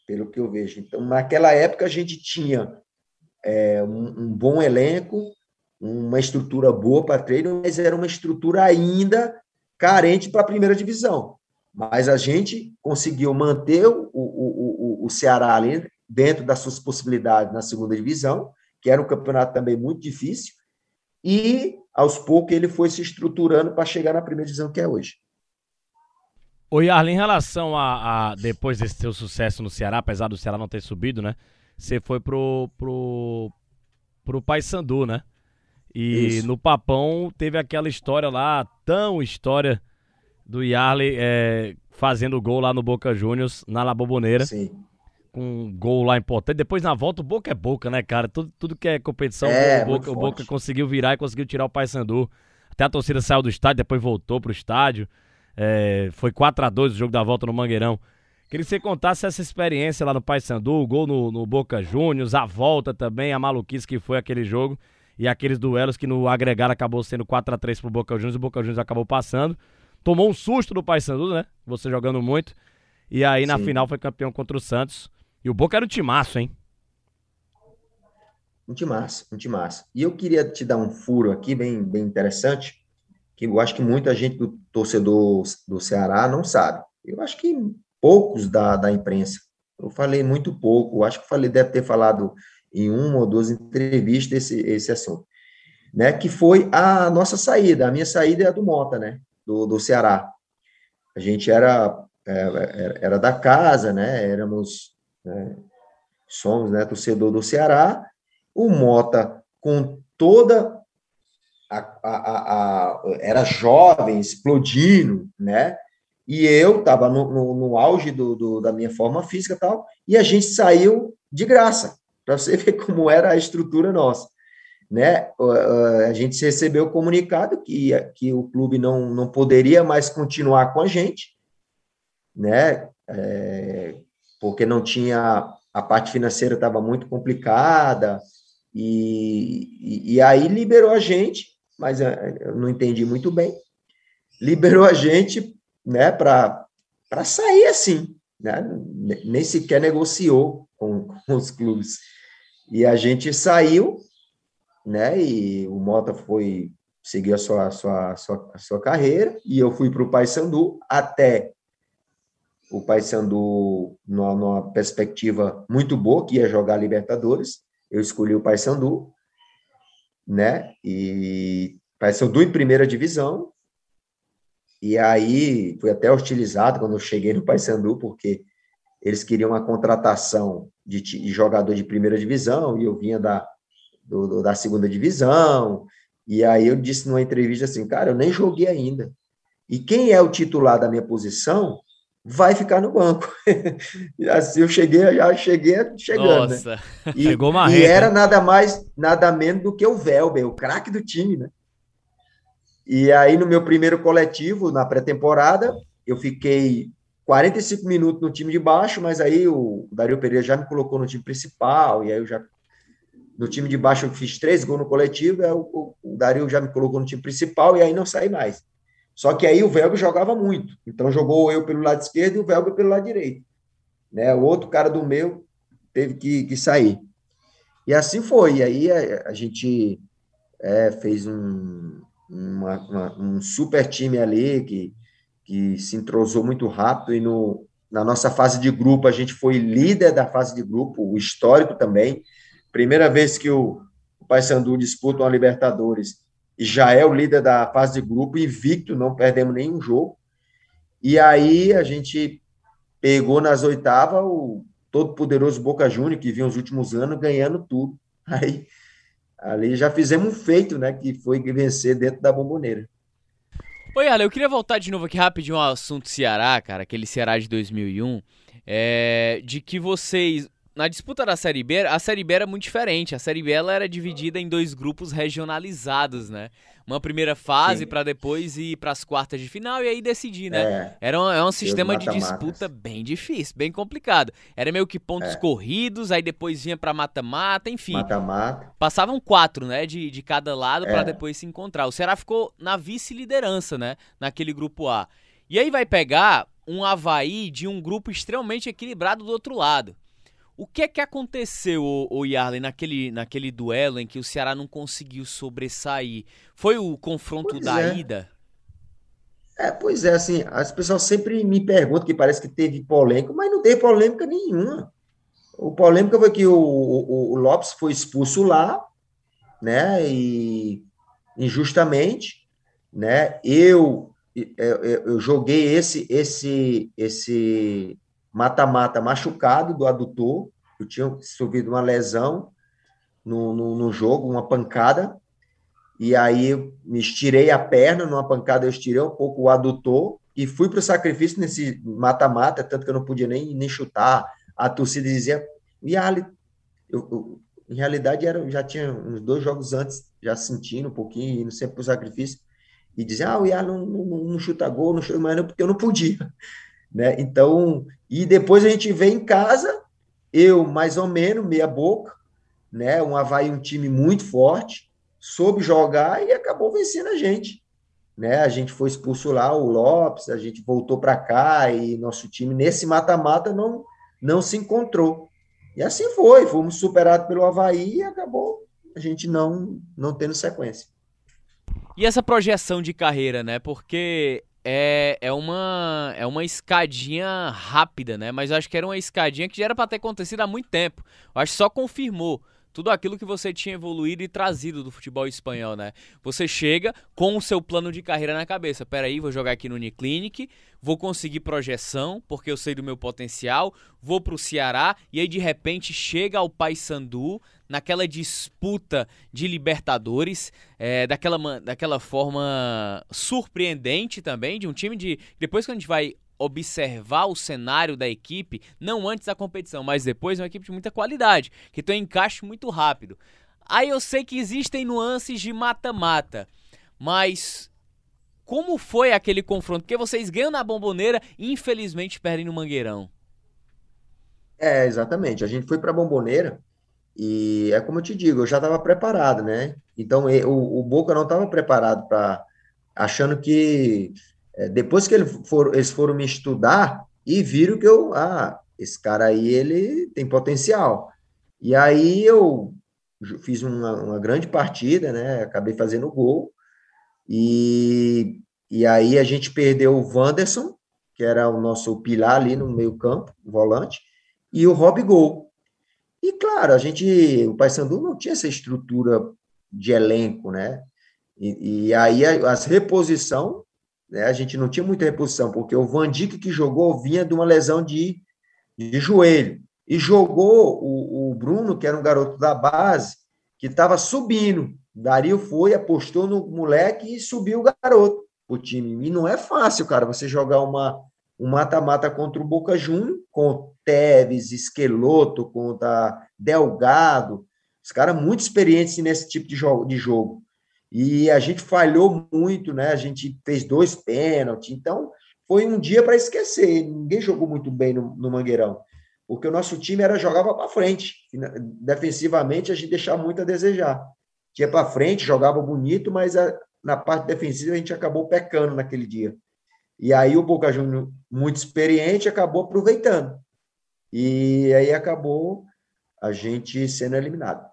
pelo que eu vejo. Então, naquela época, a gente tinha é, um, um, bom elenco, uma estrutura boa para treino, mas era uma estrutura ainda carente para a primeira divisão. Mas a gente conseguiu manter o, o, o, o Ceará ali dentro das suas possibilidades na segunda divisão, que era um campeonato também muito difícil, e aos poucos ele foi se estruturando para chegar na primeira divisão que é hoje. Oi, Arlen, em relação a, a, depois desse seu sucesso no Ceará, apesar do Ceará não ter subido, né? Você foi pro pro pro Paysandu, né? E Isso. no Papão teve aquela história lá, tão história do Yarley é, fazendo gol lá no Boca Juniors, na La Boboneira. Sim com um gol lá importante. Depois na volta, o Boca é Boca, né, cara? Tudo, tudo que é competição, é, o, Boca, o Boca conseguiu virar e conseguiu tirar o Paysandu. Até a torcida saiu do estádio, depois voltou pro estádio. É, foi 4 a 2 o jogo da volta no Mangueirão. Queria que você contasse essa experiência lá no Paysandu, o gol no, no Boca Juniors, a volta também, a maluquice que foi aquele jogo e aqueles duelos que no agregar acabou sendo 4 a 3 pro Boca Juniors e o Boca Juniors acabou passando. Tomou um susto do Paysandu, né? Você jogando muito. E aí na Sim. final foi campeão contra o Santos. E o Boca era um timaço, hein? Um timaço, um timaço. E eu queria te dar um furo aqui bem, bem interessante, que eu acho que muita gente do torcedor do Ceará não sabe. Eu acho que poucos da, da imprensa. Eu falei muito pouco, eu acho que falei, deve ter falado em uma ou duas entrevistas esse, esse assunto. Né, que foi a nossa saída, a minha saída é a do Mota, né, do, do Ceará. A gente era, era, é, era da casa, né, éramos né? somos né, torcedor do Ceará, o Mota com toda a, a, a era jovem, explodindo, né? E eu estava no, no, no, auge do, do, da minha forma física e tal, e a gente saiu de graça, para você ver como era a estrutura nossa. Né? A gente recebeu o comunicado que, que o clube não, não poderia mais continuar com a gente, né? É, porque não tinha a parte financeira estava muito complicada e, e, e, aí liberou a gente, mas eh, eu não entendi muito bem, liberou a gente, né, para para sair assim, né? Nem sequer negociou com, com os clubes e a gente saiu, né? E o Mota foi seguir a sua, a sua, a sua, a sua carreira e eu fui para o Paysandu até o Paysandu numa, numa perspectiva muito boa, que ia jogar Libertadores. Eu escolhi o Paysandu, né? E Paysandu em primeira divisão. E aí fui até hostilizado quando eu cheguei no Paysandu, porque eles queriam uma contratação de, de jogador de primeira divisão e eu vinha da, do, do, da segunda divisão. E aí eu disse numa entrevista assim, cara, eu nem joguei ainda. E quem é o titular da minha posição vai ficar no banco. assim eu cheguei, já cheguei chegando. Né? Nossa, né? e, Pegou uma E era nada mais, nada menos do que o Velber, o craque do time, né? E aí, no meu primeiro coletivo, na pré-temporada, eu fiquei 45 minutos no time de baixo, mas aí o Dario Pereira já me colocou no time principal, e aí eu já no time de baixo eu fiz três gols no coletivo, aí o, o Dario já me colocou no time principal e aí não saí mais. Só que aí o Velga jogava muito. Então jogou eu pelo lado esquerdo e o Velga pelo lado direito. Né? O outro cara do meu teve que, que sair. E assim foi. E aí a, a gente é, fez um, uma, uma, um super time ali que, que se entrosou muito rápido e no, na nossa fase de grupo a gente foi líder da fase de grupo, o histórico também. Primeira vez que o, o Paysandu disputa uma Libertadores e já é o líder da fase de grupo, invicto, não perdemos nenhum jogo. E aí a gente pegou nas oitavas o todo poderoso Boca Juniors, que vinha os últimos anos ganhando tudo. Aí ali já fizemos um feito, né, que foi vencer dentro da bomboneira. Oi, Ale, eu queria voltar de novo aqui rapidinho ao assunto Ceará, cara, aquele Ceará de 2001, é, de que vocês, na disputa da Série B, a Série B era muito diferente. A Série B ela era dividida em dois grupos regionalizados, né? Uma primeira fase para depois ir para as quartas de final e aí decidir, né? É, era um, é um sistema de disputa bem difícil, bem complicado. Era meio que pontos é. corridos, aí depois vinha para mata-mata, enfim. Mata-mata. Passavam quatro, né, de, de cada lado é. para depois se encontrar. O Ceará ficou na vice-liderança, né, naquele grupo A. E aí vai pegar um Havaí de um grupo extremamente equilibrado do outro lado. O que é que aconteceu, o, o Yarley, naquele, naquele duelo em que o Ceará não conseguiu sobressair? Foi o confronto pois da é. ida? É, pois é, assim, as pessoas sempre me perguntam que parece que teve polêmica, mas não teve polêmica nenhuma. O polêmica foi que o, o, o Lopes foi expulso lá, né, e injustamente, né, eu, eu, eu joguei esse, esse, esse mata-mata machucado do adutor, eu tinha sofrido uma lesão no, no, no, jogo, uma pancada, e aí me estirei a perna, numa pancada eu estirei um pouco o adutor, e fui para o sacrifício nesse mata-mata, tanto que eu não podia nem, nem chutar, a torcida dizia, e ali, eu, eu, em realidade era, já tinha uns dois jogos antes, já sentindo um pouquinho, indo sempre para o sacrifício, e dizia, ah, o Iá não, não, não, chuta gol, não chuta, mas não, porque eu não podia. Né? Então, e depois a gente vem em casa, eu mais ou menos, meia boca, né? Um Havaí, um time muito forte, soube jogar e acabou vencendo a gente. Né? A gente foi expulso lá, o Lopes, a gente voltou para cá e nosso time nesse mata-mata não, não se encontrou. E assim foi, fomos superados pelo Havaí e acabou a gente não, não tendo sequência. E essa projeção de carreira, né? Porque é, é, uma, é uma escadinha rápida, né? Mas eu acho que era uma escadinha que já era para ter acontecido há muito tempo. Eu acho que só confirmou tudo aquilo que você tinha evoluído e trazido do futebol espanhol, né? Você chega com o seu plano de carreira na cabeça. Peraí, vou jogar aqui no Uniclinic, vou conseguir projeção, porque eu sei do meu potencial, vou pro Ceará, e aí de repente chega ao Paysandu, naquela disputa de Libertadores, é, daquela, daquela forma surpreendente também, de um time de. Depois que a gente vai observar o cenário da equipe, não antes da competição, mas depois, é uma equipe de muita qualidade, que tem um encaixe muito rápido. Aí eu sei que existem nuances de mata-mata, mas como foi aquele confronto? Porque vocês ganham na bomboneira e infelizmente perdem no Mangueirão. É, exatamente. A gente foi para a bomboneira e é como eu te digo, eu já estava preparado, né? Então o, o Boca não estava preparado para achando que depois que ele for, eles foram me estudar e viram que eu, ah, esse cara aí, ele tem potencial. E aí eu fiz uma, uma grande partida, né? Acabei fazendo gol. E, e aí a gente perdeu o Wanderson, que era o nosso pilar ali no meio campo, volante, e o Rob Gol. E claro, a gente, o Paysandu não tinha essa estrutura de elenco, né? E, e aí as reposição né? A gente não tinha muita reposição, porque o Van Dijk que jogou vinha de uma lesão de, de joelho. E jogou o, o Bruno, que era um garoto da base, que estava subindo. Dario foi, apostou no moleque e subiu o garoto, o time. E não é fácil, cara, você jogar uma um mata-mata contra o Boca Juniors, com Teves, Esqueloto, contra Delgado, os caras muito experientes nesse tipo de jogo. De jogo. E a gente falhou muito, né? A gente fez dois pênaltis, então foi um dia para esquecer. Ninguém jogou muito bem no, no, Mangueirão. porque o nosso time era jogava para frente. Defensivamente, a gente deixava muito a desejar. Tinha para frente, jogava bonito, mas a, na parte defensiva a gente acabou pecando naquele dia. E aí o Boca Juniors, muito experiente, acabou aproveitando. E aí acabou a gente sendo eliminado.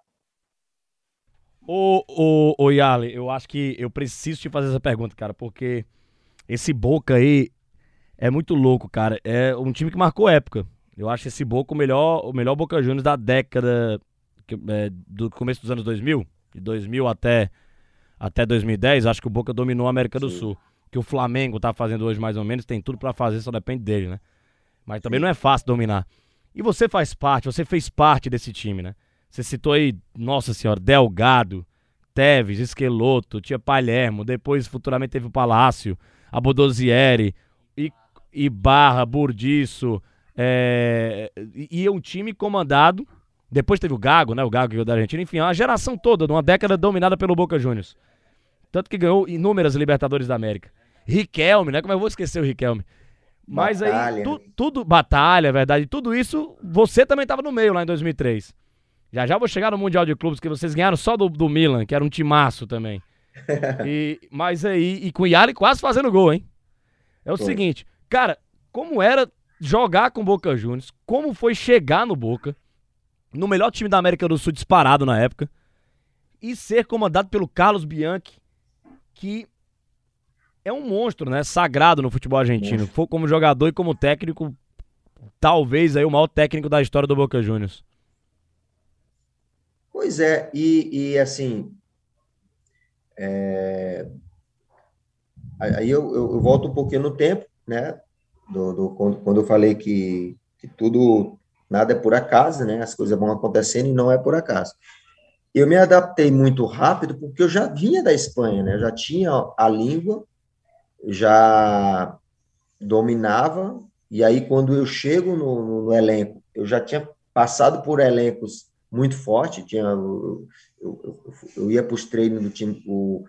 Ô, ô, ô Yali, eu acho que eu preciso te fazer essa pergunta, cara, porque esse Boca aí é muito louco, cara. É um time que marcou época. Eu acho esse Boca o melhor, o melhor Boca Juniors da década é, do começo dos anos 2000, de 2000 até, até 2010. Acho que o Boca dominou a América Sim. do Sul. Que o Flamengo tá fazendo hoje mais ou menos, tem tudo para fazer, só depende dele, né? Mas também Sim. não é fácil dominar. E você faz parte, você fez parte desse time, né? Você citou aí, nossa senhora, Delgado, Teves, Esqueloto, tinha Palermo, depois futuramente teve o Palácio, a Bodozieri, e, e Barra, Burdiço, é, e, e um time comandado. Depois teve o Gago, né? O Gago que da Argentina. Enfim, uma geração toda, numa década dominada pelo Boca Juniors. Tanto que ganhou inúmeras Libertadores da América. Riquelme, né? Como eu vou esquecer o Riquelme? Mas batalha. aí, tu, tudo, batalha, é verdade. Tudo isso, você também estava no meio lá em 2003. Já já vou chegar no Mundial de Clubes, que vocês ganharam só do, do Milan, que era um timaço também. e, mas aí, e com o Yali quase fazendo gol, hein? É o seguinte, cara, como era jogar com Boca Juniors, como foi chegar no Boca, no melhor time da América do Sul disparado na época, e ser comandado pelo Carlos Bianchi, que é um monstro, né? Sagrado no futebol argentino. Foi como jogador e como técnico, talvez aí o maior técnico da história do Boca Juniors. Pois é, e, e assim, é... aí eu, eu, volto um pouquinho no tempo, né? do, do quando, eu falei que, que tudo, nada é por acaso, né? As coisas vão acontecendo e não é por acaso. Eu me adaptei muito rápido porque eu já vinha da Espanha, né? Eu já tinha a língua, já dominava, e aí quando eu chego no, no, no elenco, eu já tinha passado por elencos muito fortes, tinha, eu, eu, eu ia para os treinos do time, o,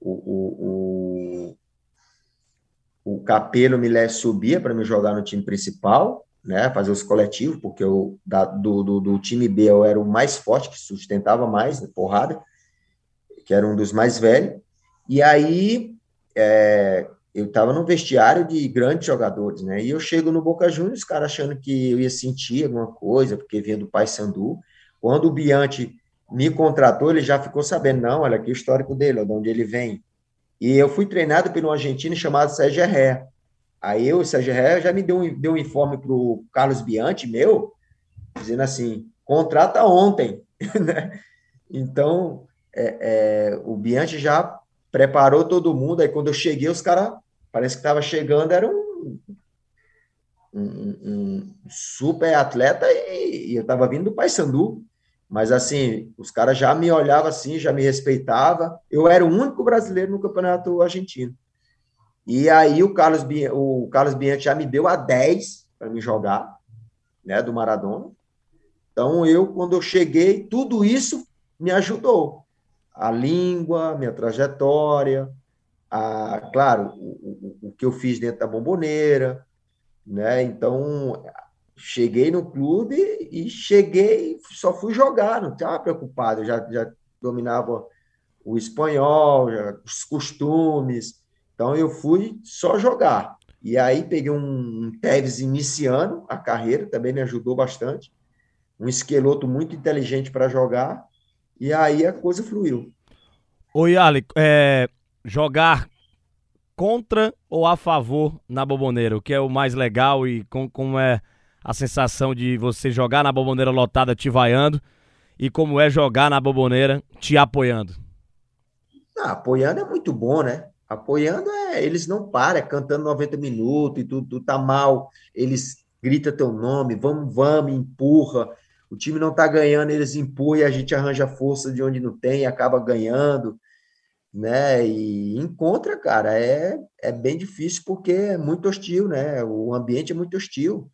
o, o, o Capelo me subia para me jogar no time principal, né, fazer os coletivos, porque eu, da, do, do, do, time B eu era o mais forte, que sustentava mais, né, porrada, que era um dos mais velhos, e aí é, eu estava no vestiário de grandes jogadores, né, e eu chego no Boca Juniors, os caras achando que eu ia sentir alguma coisa, porque vinha do Paysandu, quando o Biante me contratou, ele já ficou sabendo, não, olha aqui o histórico dele, de onde ele vem, e eu fui treinado por um argentino chamado Sérgio Herré. Aí eu, o Sérgio Herré, já me deu um, deu um informe para o Carlos Bianchi, meu, dizendo assim, contrata ontem. Né? então, é, é, o Bianchi já preparou todo mundo. Aí quando eu cheguei, os caras, parece que estava chegando, era um, um, um, super atleta e, e eu estava vindo do Paysandu. Mas assim, os caras já me olhavam assim, já me respeitavam. Eu era o único brasileiro no campeonato argentino. E aí o Carlos, o Carlos Bianchi já me deu a 10 para me jogar, né, do Maradona. Então eu, quando eu cheguei, tudo isso me ajudou. A língua, minha trajetória, a, claro, o, o, o que eu fiz dentro da bomboneira, né? Então cheguei no clube e cheguei, só fui jogar, não estava preocupado, já, já dominava o espanhol, já, os costumes, então eu fui só jogar. E aí peguei um, um Tevez iniciando a carreira, também me ajudou bastante, um esqueloto muito inteligente para jogar, e aí a coisa fluiu. Oi, Ali, é, jogar contra ou a favor na Boboneira, o que é o mais legal e com, como é a sensação de você jogar na bomboneira lotada te vaiando e como é jogar na bomboneira te apoiando? Ah, apoiando é muito bom, né? Apoiando é, eles não param, é cantando 90 minutos e tudo, tudo tá mal, eles gritam teu nome, vamos, vamos, empurra. O time não tá ganhando, eles empurram e a gente arranja força de onde não tem e acaba ganhando, né? E encontra, cara, é, é bem difícil porque é muito hostil, né? O ambiente é muito hostil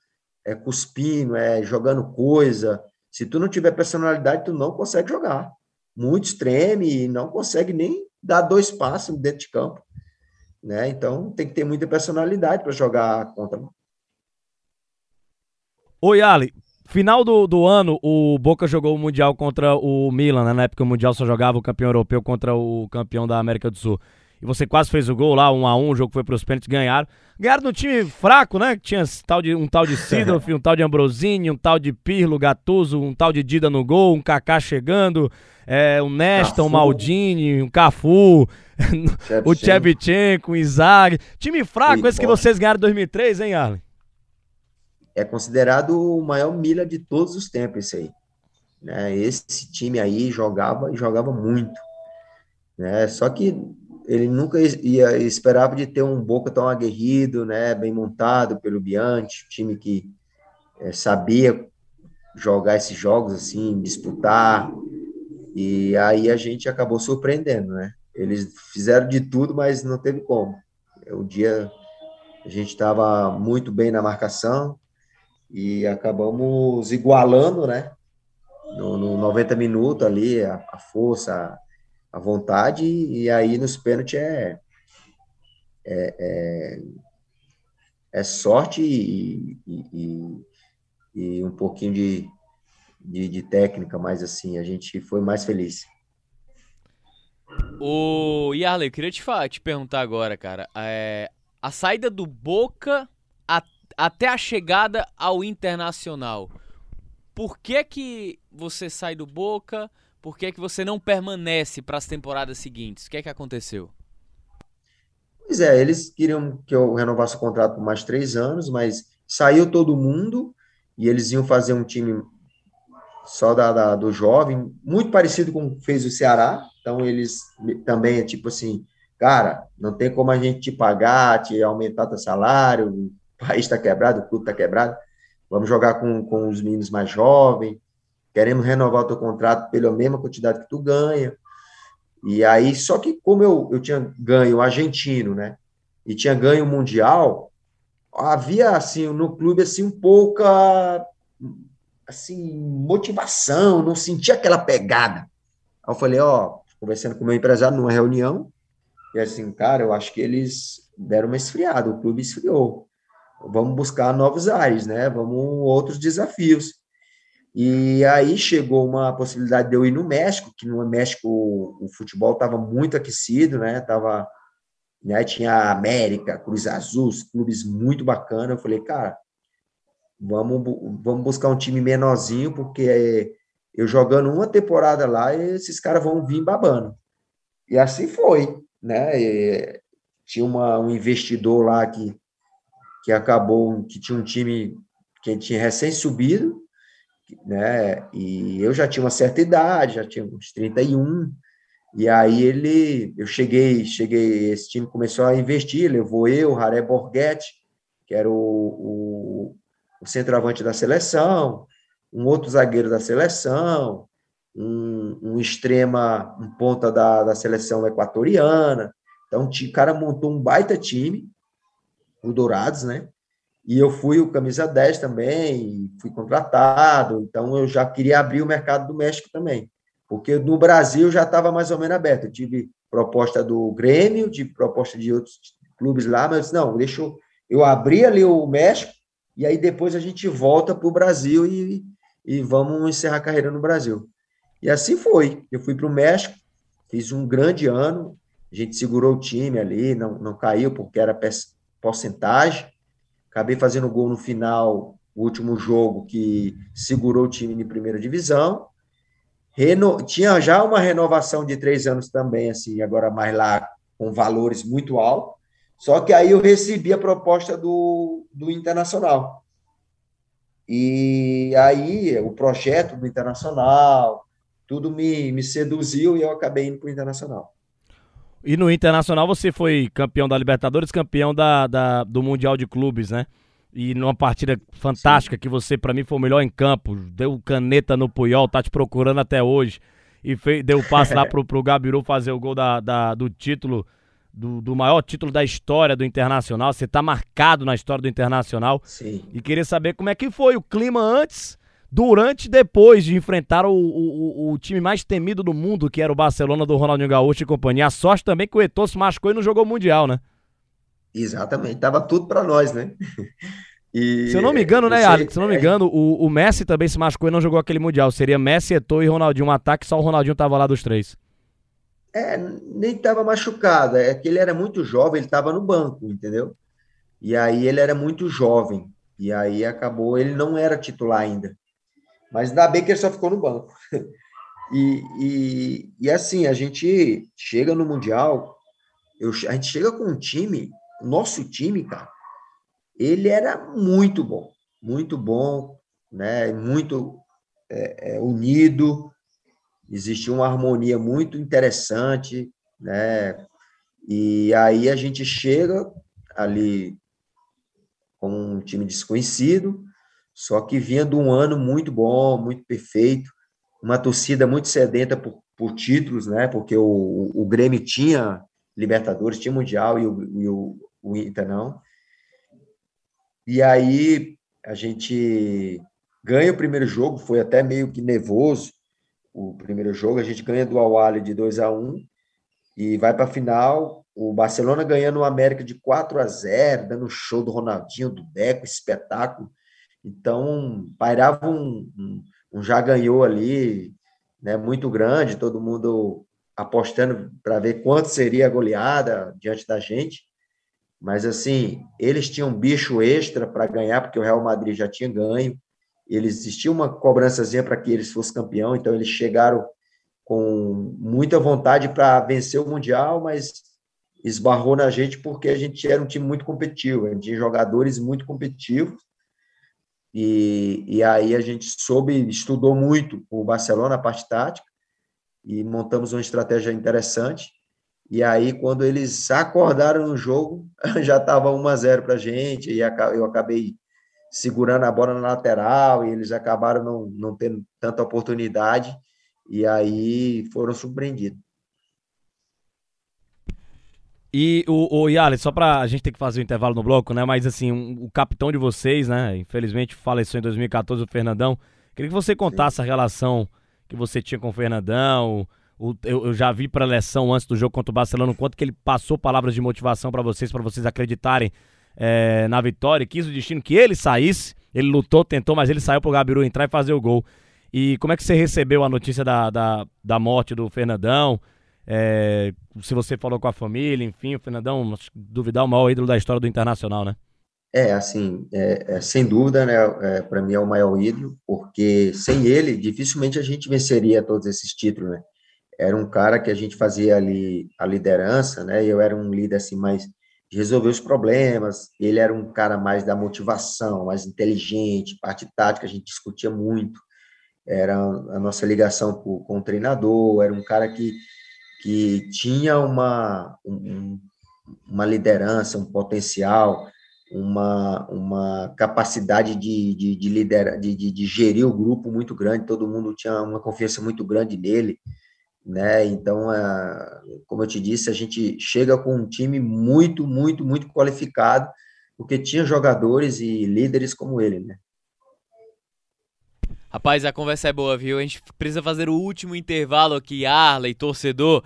é cuspindo, é jogando coisa. Se tu não tiver personalidade, tu não consegue jogar. Muitos treme e não consegue nem dar dois passos dentro de campo. Né? Então tem que ter muita personalidade para jogar contra. Oi, Ali, Final do, do ano, o Boca jogou o Mundial contra o Milan, né? Na época o Mundial só jogava o campeão europeu contra o campeão da América do Sul. E você quase fez o gol lá, um a um, o jogo foi pros pênaltis, ganharam. Ganharam no time fraco, né? Tinha tal de, um tal de Sidorf, um tal de Ambrosini, um tal de Pirlo, Gattuso, um tal de Dida no gol, um Kaká chegando, é, um Nesta, um Maldini, um Cafu, o Chevchenko, o Izag. Time fraco esse que vocês ganharam em 2003, hein, Arlen? É considerado o maior milha de todos os tempos esse aí. Né? Esse time aí jogava e jogava muito. Né? Só que ele nunca ia esperava de ter um Boca tão aguerrido, né, bem montado pelo Bianchi, time que é, sabia jogar esses jogos assim, disputar. E aí a gente acabou surpreendendo, né? Eles fizeram de tudo, mas não teve como. O dia a gente estava muito bem na marcação e acabamos igualando, né? No, no 90 minutos ali, a, a força, à vontade, e aí nos pênaltis é, é, é, é sorte e, e, e, um pouquinho de, de, de, técnica, mas assim, a gente foi mais feliz. O Yarley, eu queria te, falar, te perguntar agora, cara, é, a saída do Boca a, até a chegada ao Internacional, por que que você sai do Boca por que, que você não permanece para as temporadas seguintes? O que é que aconteceu? Pois é, eles queriam que eu renovasse o contrato por mais três anos, mas saiu todo mundo e eles iam fazer um time só da, da, do jovem, muito parecido com o que fez o Ceará. Então, eles também é tipo assim, cara, não tem como a gente te pagar, te aumentar teu salário, o país está quebrado, o clube está quebrado, vamos jogar com, com os meninos mais jovens queremos renovar o teu contrato pela mesma quantidade que tu ganha. E aí, só que como eu, eu tinha ganho o argentino, né, e tinha ganho o mundial, havia, assim, no clube, assim, um pouca, assim, motivação, não sentia aquela pegada. Aí eu falei, ó, conversando com o meu empresário numa reunião, e assim, cara, eu acho que eles deram uma esfriada, o clube esfriou. Vamos buscar novos ares, né? Vamos outros desafios. E aí chegou uma possibilidade de eu ir no México, que no México o, futebol estava muito aquecido, né? Tava, né? Tinha América, Cruz Azul, clubes muito bacana. Eu falei, cara, vamos, vamos buscar um time menorzinho, porque eu jogando uma temporada lá, esses caras vão vir babando. E assim foi, né? E tinha uma, um investidor lá que, que acabou, que tinha um time que tinha recém subido, né? E eu já tinha uma certa idade, já tinha uns 31. E aí ele, eu cheguei, cheguei, esse time começou a investir, levou eu, Haré Borghetti, que era o, o, o centroavante da seleção, um outro zagueiro da seleção, um, um extrema, um ponta da, da seleção equatoriana. Então, o cara montou um baita time, o Dourados, né? E eu fui o camisa 10 também, fui contratado, então eu já queria abrir o mercado do México também, porque no Brasil já estava mais ou menos aberto. Eu tive proposta do Grêmio, tive proposta de outros clubes lá, mas não, deixa eu, eu abrir ali o México e aí depois a gente volta para o Brasil e, e vamos encerrar a carreira no Brasil. E assim foi. Eu fui para o México, fiz um grande ano, a gente segurou o time ali, não, não caiu porque era porcentagem. Acabei fazendo gol no final, o último jogo que segurou o time de primeira divisão. Reno... Tinha já uma renovação de três anos também, assim, agora mais lá com valores muito altos. Só que aí eu recebi a proposta do, do Internacional. E aí o projeto do Internacional, tudo me, me seduziu e eu acabei indo para o Internacional. E no Internacional você foi campeão da Libertadores, campeão da, da do Mundial de Clubes, né? E numa partida fantástica Sim. que você, para mim, foi o melhor em campo. Deu caneta no Puyol, tá te procurando até hoje. E fez, deu passe lá pro, pro Gabiru fazer o gol da, da do título, do, do maior título da história do Internacional. Você tá marcado na história do Internacional. Sim. E queria saber como é que foi o clima antes durante e depois de enfrentar o, o, o, time mais temido do mundo, que era o Barcelona do Ronaldinho Gaúcho e companhia. A sorte também que o Eto'o se machucou e não jogou Mundial, né? Exatamente, tava tudo para nós, né? E Se eu não me engano, né, Alex? Se eu não me é, engano, o, o Messi também se machucou e não jogou aquele Mundial. Seria Messi, Eto'o e Ronaldinho. Um ataque, só o Ronaldinho tava lá dos três. É, nem estava machucado, é que ele era muito jovem, ele estava no banco, entendeu? E aí ele era muito jovem, e aí acabou, ele não era titular ainda. Mas ainda bem que ele só ficou no banco. E, e, e assim, a gente chega no Mundial, eu, a gente chega com um time, nosso time, cara, ele era muito bom, muito bom, né? Muito é, é, unido, existia uma harmonia muito interessante, né? E aí a gente chega ali com um time desconhecido, só que vinha de um ano muito bom, muito perfeito, uma torcida muito sedenta por, por títulos, né? Porque o, o Grêmio tinha Libertadores, tinha Mundial e o, e o, o Inter não. E aí a gente ganha o primeiro jogo, foi até meio que nervoso o primeiro jogo, a gente ganha do Awali de 2 a 1 e vai para a final, o Barcelona ganhando o América de 4 a 0, dando show do Ronaldinho, do Deco, espetáculo. Então, pairava um, um, um já ganhou ali, né, muito grande, todo mundo apostando para ver quanto seria a goleada diante da gente. Mas assim, eles tinham um bicho extra para ganhar, porque o Real Madrid já tinha ganho. Eles existia uma cobrançazinha para que eles fossem campeão, então eles chegaram com muita vontade para vencer o mundial, mas esbarrou na gente porque a gente era um time muito competitivo, a gente tinha jogadores muito competitivos. E, e aí a gente soube, estudou muito o Barcelona, a parte tática, e montamos uma estratégia interessante. E aí, quando eles acordaram no jogo, já estava 1 a 0 para a gente, e eu acabei segurando a bola na lateral, e eles acabaram não, não tendo tanta oportunidade, e aí foram surpreendidos. E o, o Yali, só pra a gente ter que fazer o intervalo no bloco, né? Mas assim, um, o capitão de vocês, né? Infelizmente faleceu em 2014 o Fernandão. Queria que você contasse Sim. a relação que você tinha com o Fernandão. O, eu, eu, já vi pra leção antes do jogo contra o Barcelona o quanto que ele passou palavras de motivação para vocês, para vocês acreditarem é, na vitória. Quis o destino que ele saísse. Ele lutou, tentou, mas ele saiu pro Gabiru entrar e fazer o gol. E como é que você recebeu a notícia da, da, da morte do Fernandão? É, se você falou com a família, enfim, o Fernandão, duvidar, o maior ídolo da história do Internacional, né? É, assim, é, é, sem dúvida, né, é, para mim é o maior ídolo, porque sem ele, dificilmente a gente venceria todos esses títulos, né? Era um cara que a gente fazia ali a liderança, né, eu era um líder, assim, mais de resolver os problemas, ele era um cara mais da motivação, mais inteligente, parte tática, a gente discutia muito, era a nossa ligação com, com o treinador, era um cara que que tinha uma, um, uma liderança, um potencial, uma, uma capacidade de, de, de de, de, de, gerir o grupo muito grande, todo mundo tinha uma confiança muito grande nele, né? Então, é, como eu te disse, a gente chega com um time muito, muito, muito qualificado, porque tinha jogadores e líderes como ele, né? Rapaz, a conversa é boa, viu? A gente precisa fazer o último intervalo aqui, Arley, torcedor.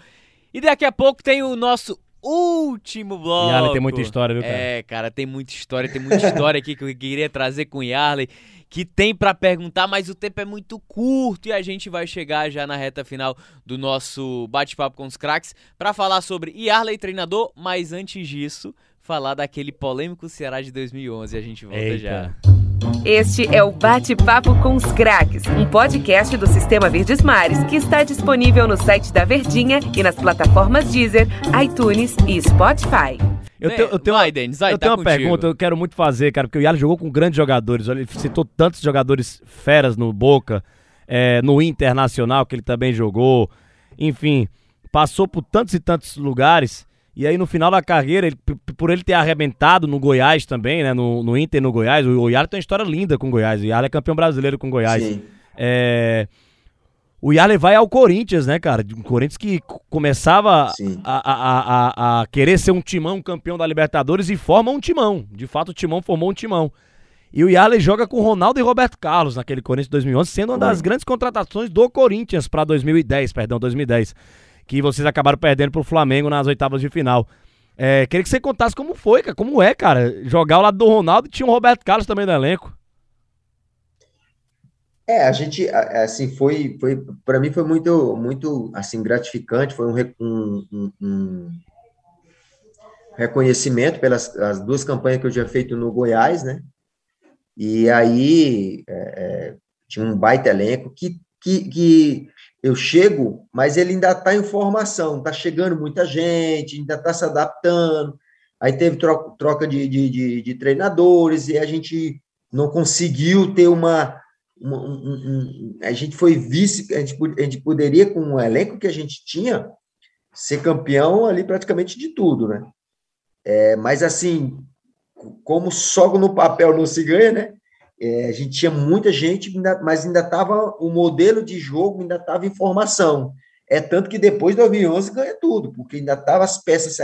E daqui a pouco tem o nosso último bloco. Yarley tem muita história, viu, cara? É, cara, tem muita história, tem muita história aqui que eu queria trazer com o Yarley, que tem para perguntar, mas o tempo é muito curto e a gente vai chegar já na reta final do nosso bate-papo com os craques para falar sobre Yarley treinador, mas antes disso, falar daquele polêmico Ceará de 2011. A gente volta Eita. já. Este é o Bate-Papo com os Craques, um podcast do Sistema Verdes Mares que está disponível no site da Verdinha e nas plataformas Deezer, iTunes e Spotify. Eu tenho, eu tenho, vai, Denis, vai, eu tá tenho uma contigo. pergunta, eu quero muito fazer, cara, porque o Yali jogou com grandes jogadores. Ele citou tantos jogadores feras no Boca, é, no Internacional, que ele também jogou. Enfim, passou por tantos e tantos lugares. E aí, no final da carreira, ele, por ele ter arrebentado no Goiás também, né? No, no Inter no Goiás, o, o Yali tem uma história linda com o Goiás. O Yali é campeão brasileiro com o Goiás. Sim. É, o Yali vai ao Corinthians, né, cara? Um Corinthians que começava a, a, a, a querer ser um timão campeão da Libertadores e forma um timão. De fato, o timão formou um timão. E o Yali joga com Ronaldo e Roberto Carlos naquele Corinthians de 2011, sendo uma das grandes contratações do Corinthians para 2010, perdão, 2010. Que vocês acabaram perdendo pro Flamengo nas oitavas de final. É, queria que você contasse como foi, cara. Como é, cara, jogar ao lado do Ronaldo e tinha o Roberto Carlos também no elenco. É, a gente, assim, foi, foi para mim foi muito, muito, assim, gratificante, foi um, um, um reconhecimento pelas as duas campanhas que eu tinha feito no Goiás, né, e aí é, é, tinha um baita elenco que, que, que eu chego, mas ele ainda está em formação, está chegando muita gente, ainda está se adaptando, aí teve troca, de, de, de, de treinadores e a gente não conseguiu ter uma uma, um, um, a gente foi vice, a gente, a gente poderia, com o elenco que a gente tinha, ser campeão ali praticamente de tudo, né? É, mas assim, como só no papel não se ganha, né? É, a gente tinha muita gente, mas ainda estava o modelo de jogo ainda estava em formação. É tanto que depois de 2011 ganha tudo, porque ainda estava as peças se,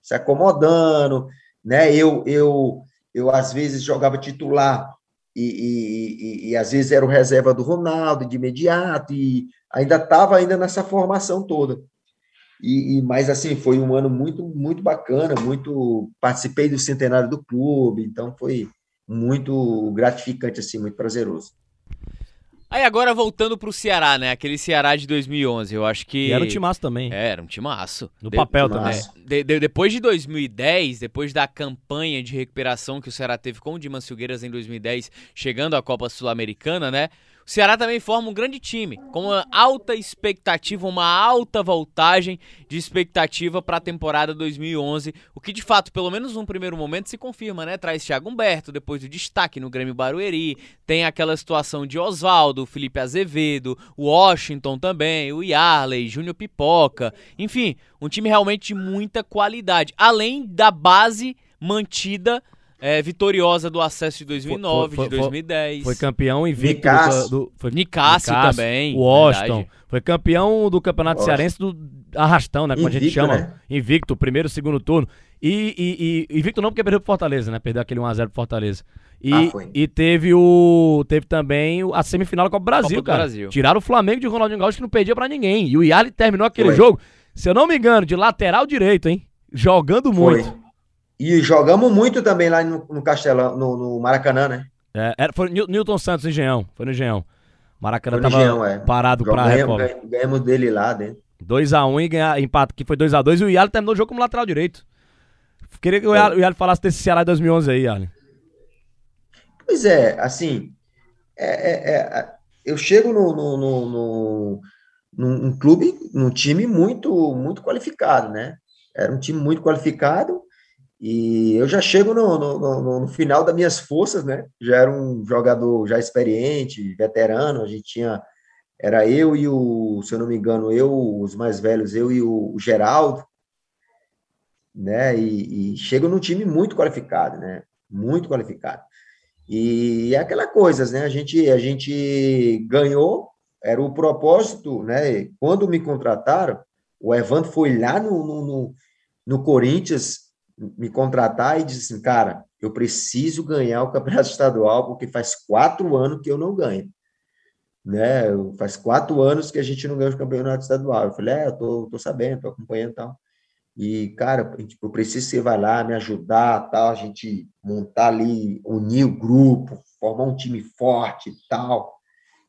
se acomodando, né? Eu, eu, eu às vezes jogava titular e, e, e, e, às vezes era o reserva do Ronaldo de imediato, e ainda estava ainda nessa formação toda. E, e, mas assim, foi um ano muito, muito bacana, muito participei do centenário do clube, então foi muito gratificante, assim, muito prazeroso. Aí agora voltando pro Ceará, né? Aquele Ceará de 2011, eu acho que... E era um timaço também. É, era um timaço. No de... papel também. De, de, depois de 2010, depois da campanha de recuperação que o Ceará teve com o Dimas Filgueiras em 2010, chegando à Copa Sul-Americana, né? Ceará também forma um grande time, com uma alta expectativa, uma alta voltagem de expectativa para a temporada 2011, o que de fato, pelo menos num primeiro momento, se confirma, né? Traz Thiago Humberto, depois do destaque no Grêmio Barueri, tem aquela situação de Oswaldo, Felipe Azevedo, Washington também, o Yarley, Júnior Pipoca, enfim, um time realmente de muita qualidade, além da base mantida é, vitoriosa do acesso de 2009, foi, foi, de 2010. Foi campeão invicto do, do foi, também. Washington. Verdade. Foi campeão do Campeonato Washington. Cearense do arrastão, né? Como invicto, a gente chama. Né? Invicto, primeiro, segundo turno. E, e, e, invicto não porque perdeu pro Fortaleza, né? Perdeu aquele 1x0 pro Fortaleza. E, ah, e teve o. Teve também a semifinal da Copa Brasil, Copa cara. Brasil. Tiraram o Flamengo de Ronaldinho Gaúcho que não perdia pra ninguém. E o Yali terminou aquele foi. jogo, se eu não me engano, de lateral direito, hein? Jogando muito. E jogamos muito também lá no, no Castelão, no, no, Maracanã, né? É, era, foi Newton Santos, Engenhão. Foi no Engenhão. Maracanã foi tava Engenhão, é. parado pra reforma. Ganhamos, ganhamos dele lá dentro. 2x1 e ganhar, empate, que foi 2x2 e o Yali terminou o jogo como lateral direito. Queria que o Yali, o Yali falasse desse Ceará de 2011 aí, Yali. Pois é, assim, é, é, é, eu chego no, no, no, no, num clube, num time muito, muito qualificado, né? Era um time muito qualificado, e eu já chego no, no, no, final das minhas forças, né? Já era um jogador já experiente, veterano. A gente tinha. Era eu e o, se eu não me engano, eu, os mais velhos, eu e o, Geraldo, né? E, e chego num time muito qualificado, né? Muito qualificado. E é aquela coisa, né? A gente, a gente ganhou, era o propósito, né? Quando me contrataram, o Evandro foi lá no, no, no, no Corinthians me contratar e dizer assim, cara, eu preciso ganhar o campeonato estadual porque faz quatro anos que eu não ganho. Né? Faz quatro anos que a gente não ganha o campeonato estadual. Eu falei, é, eu tô, tô sabendo, tô acompanhando e tal. E, cara, eu preciso que você vai lá me ajudar, tal, a gente montar ali, unir o grupo, formar um time forte e tal.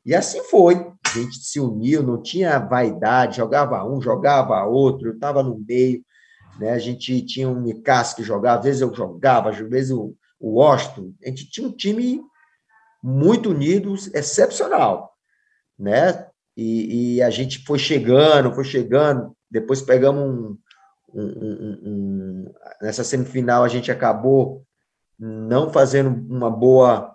E assim foi. A gente se uniu, não tinha vaidade, jogava um, jogava outro, eu estava no meio. Né? A gente tinha um Micas que jogava, às vezes eu jogava, às vezes o, o Washington. A gente tinha um time muito unido, excepcional. Né? E, e a gente foi chegando, foi chegando. Depois pegamos um, um, um, um, nessa semifinal a gente acabou não fazendo uma boa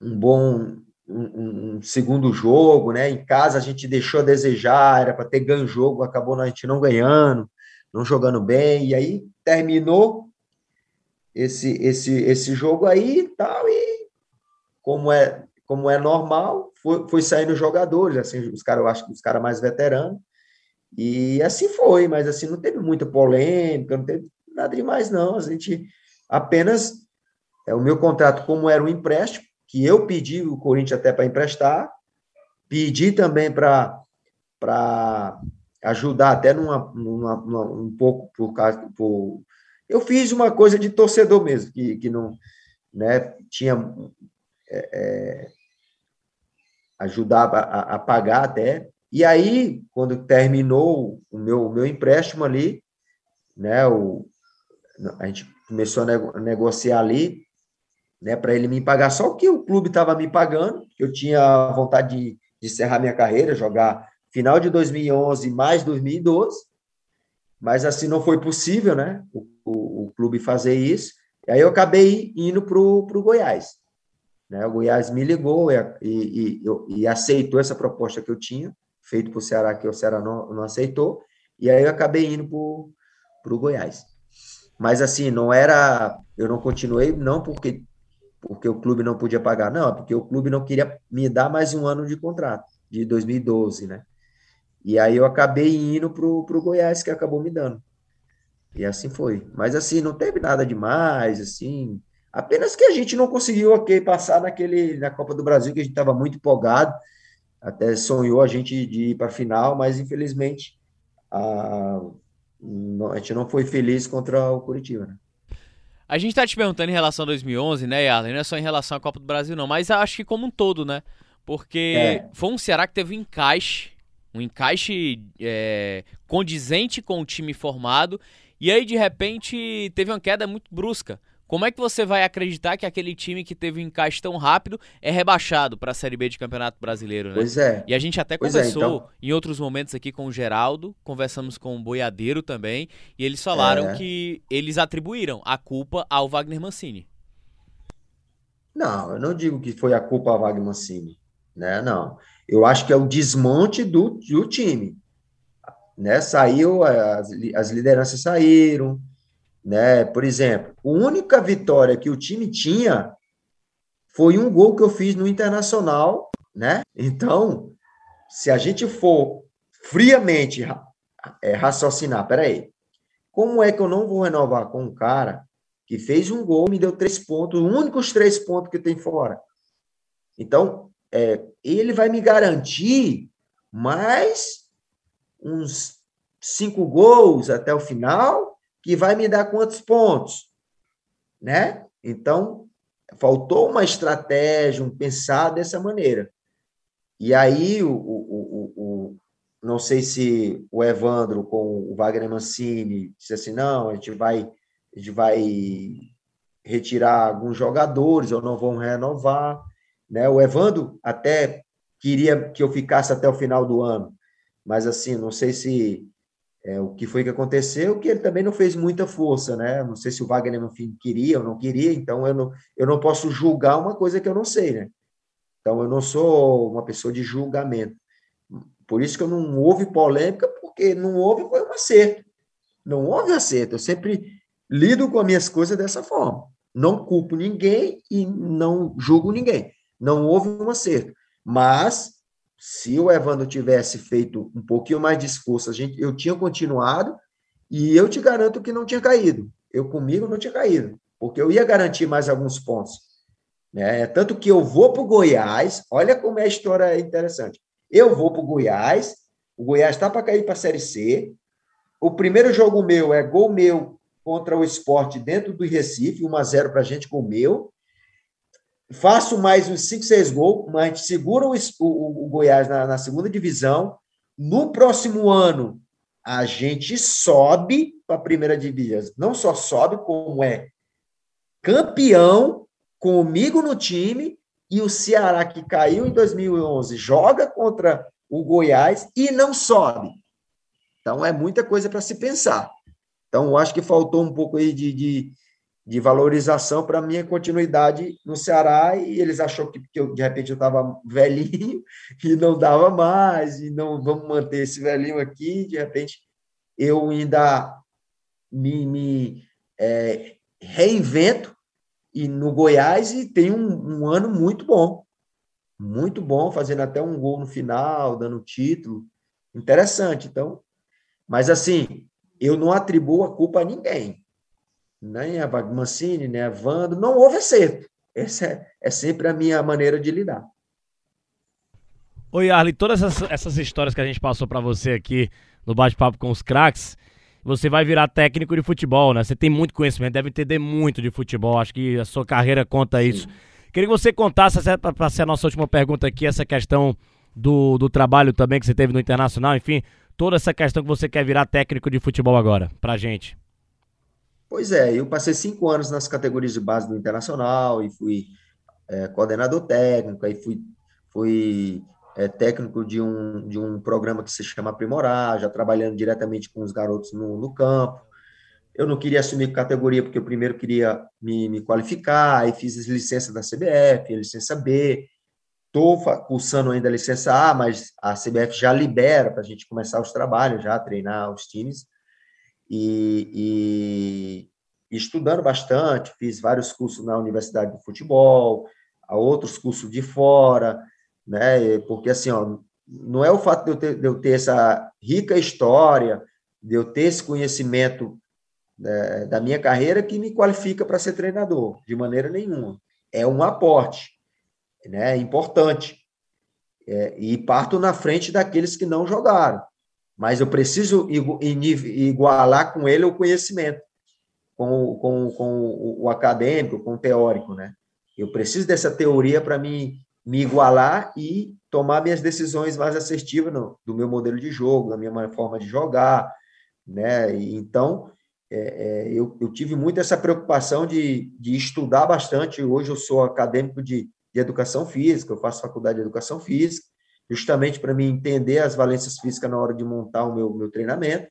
um bom um, segundo jogo, né? Em casa a gente deixou a desejar, era para ter ganho o jogo, acabou a gente não ganhando não jogando bem, e aí terminou esse esse esse jogo aí e tal, e como é como é normal, foi, foi saindo jogadores, assim, os caras, eu acho que os caras mais veteranos, e assim foi, mas assim, não teve muita polêmica, não teve nada demais, não, a gente apenas, é o meu contrato, como era um empréstimo, que eu pedi o Corinthians até para emprestar, pedi também para ajudar até numa, numa, numa, um pouco por causa por eu fiz uma coisa de torcedor mesmo que, que não né tinha é, é, ajudava a, a, pagar até. E aí quando terminou o meu o meu empréstimo ali né o a gente começou a negociar ali né para ele me pagar só o que o clube estava me pagando eu tinha vontade de, de encerrar minha carreira jogar final de 2011 mais 2012, mas assim não foi possível, né? O, o, o clube fazer isso. E aí eu acabei indo para o Goiás. Né? O Goiás me ligou e, e, e, e, aceitou essa proposta que eu tinha, feito para o Ceará, que o Ceará não, não aceitou, e aí eu acabei indo para o Goiás. Mas assim, não era. Eu não continuei, não porque, porque o clube não podia pagar, não, é porque o clube não queria me dar mais um ano de contrato, de 2012, né? E aí eu acabei indo pro, pro Goiás, que acabou me dando. E assim foi. Mas assim, não teve nada demais, assim. Apenas que a gente não conseguiu okay, passar naquele, na Copa do Brasil, que a gente estava muito empolgado. Até sonhou a gente de ir para a final, mas infelizmente a, a gente não foi feliz contra o Curitiba, né? A gente tá te perguntando em relação a 2011, né, Yarlen? Não é só em relação à Copa do Brasil, não, mas acho que como um todo, né? Porque é. foi um Ceará que teve um encaixe um encaixe é, condizente com o time formado, e aí de repente teve uma queda muito brusca. Como é que você vai acreditar que aquele time que teve um encaixe tão rápido é rebaixado para a Série B de Campeonato Brasileiro, né? Pois é. E a gente até pois é, conversou é, então... em outros momentos aqui com o Geraldo, conversamos com o Boiadeiro também, e eles falaram é. que eles atribuíram a culpa ao Wagner Mancini. Não, eu não digo que foi a culpa ao Wagner Mancini, né? Não. Eu acho que é o desmonte do, do time. Né? Saiu, as, as lideranças saíram, né? Por exemplo, a única vitória que o time tinha foi um gol que eu fiz no Internacional, né? Então, se a gente for friamente é, raciocinar, peraí, como é que eu não vou renovar com um cara que fez um gol, me deu três pontos, os únicos três pontos que tem fora? Então, é, ele vai me garantir mais uns cinco gols até o final, que vai me dar quantos pontos? Né? Então, faltou uma estratégia, um pensar dessa maneira. E aí, o, o, o, o, não sei se o Evandro com o Wagner Mancini disse assim, não, a gente vai, a gente vai retirar alguns jogadores, ou não vão renovar. Né? O Evandro até queria que eu ficasse até o final do ano, mas assim, não sei se é, o que foi que aconteceu, que ele também não fez muita força, né? Não sei se o Wagner no fim queria ou não queria, então eu não, eu não posso julgar uma coisa que eu não sei, né? Então eu não sou uma pessoa de julgamento. Por isso que eu não houve polêmica, porque não houve foi um acerto. Não houve acerto. Eu sempre lido com as minhas coisas dessa forma. Não culpo ninguém e não julgo ninguém não houve um acerto. Mas, se o Evandro tivesse feito um pouquinho mais de esforço, a gente, eu tinha continuado e eu te garanto que não tinha caído. Eu comigo não tinha caído, porque eu ia garantir mais alguns pontos. Né? Tanto que eu vou para o Goiás, olha como é a história interessante. Eu vou para o Goiás, o Goiás está para cair para a Série C. O primeiro jogo meu é gol meu contra o esporte dentro do Recife, 1 a 0 para a gente o meu faço mais uns 5, 6 gols, mas a gente segura o, o, o Goiás na, na, segunda divisão. No próximo ano, a gente sobe para a primeira divisão. Não só sobe, como é campeão comigo no time. E o Ceará, que caiu em 2011, joga contra o Goiás e não sobe. Então, é muita coisa para se pensar. Então, acho que faltou um pouco aí de, de de valorização para minha continuidade no Ceará e eles achou que, que eu, de repente eu estava velhinho e não dava mais e não vamos manter esse velhinho aqui de repente eu ainda me, me é, reinvento e no Goiás e tenho um, um, ano muito bom muito bom fazendo até um gol no final dando título interessante então mas assim eu não atribuo a culpa a ninguém nem a Mancini, nem a Vando, não houve acerto. Essa é, é sempre a minha maneira de lidar. Oi, Arley, todas essas, essas, histórias que a gente passou para você aqui no bate-papo com os craques. Você vai virar técnico de futebol, né? Você tem muito conhecimento, deve entender muito de futebol. Acho que a sua carreira conta isso. Queria que você contasse, para ser a nossa última pergunta aqui, essa questão do, do trabalho também que você teve no Internacional, enfim, toda essa questão que você quer virar técnico de futebol agora, pra gente. Pois é, eu passei cinco anos nas categorias de base do Internacional e fui é, coordenador técnico, aí fui, fui é, técnico de um, de um programa que se chama Aprimorar, já trabalhando diretamente com os garotos no, no campo. Eu não queria assumir categoria, porque eu primeiro queria me, me qualificar, aí fiz licença da CBF, licença B, estou cursando ainda a licença A, mas a CBF já libera para a gente começar os trabalhos, já treinar os times, e, e, estudando bastante, fiz vários cursos na Universidade de Futebol, a outros cursos de fora, né? Porque assim, ó, não é o fato de eu, ter, de eu ter essa rica história, de eu ter esse conhecimento né, da minha carreira que me qualifica para ser treinador, de maneira nenhuma. É um aporte, né? Importante. É, e parto na frente daqueles que não jogaram. Mas eu preciso igualar com ele o conhecimento, com, com, com o acadêmico, com o teórico, né? Eu preciso dessa teoria para me me igualar e tomar minhas decisões mais assertivas no, do meu modelo de jogo, da minha forma de jogar, né? Então, é, é, eu, eu, tive muito essa preocupação de, de estudar bastante. Hoje eu sou acadêmico de, de educação física, eu faço faculdade de educação física, justamente para me entender as valências físicas na hora de montar o meu, meu treinamento.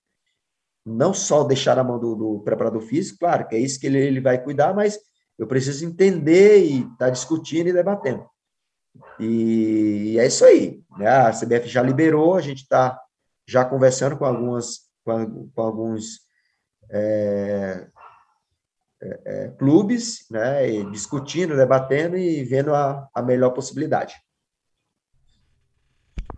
Não só deixar na mão do, do preparador físico, claro, que é isso que ele, ele vai cuidar, mas eu preciso entender e estar tá discutindo e debatendo. E é isso aí. Né? A CBF já liberou, a gente está já conversando com algumas com, com alguns é, é, é, clubes, né? discutindo, debatendo e vendo a, a melhor possibilidade.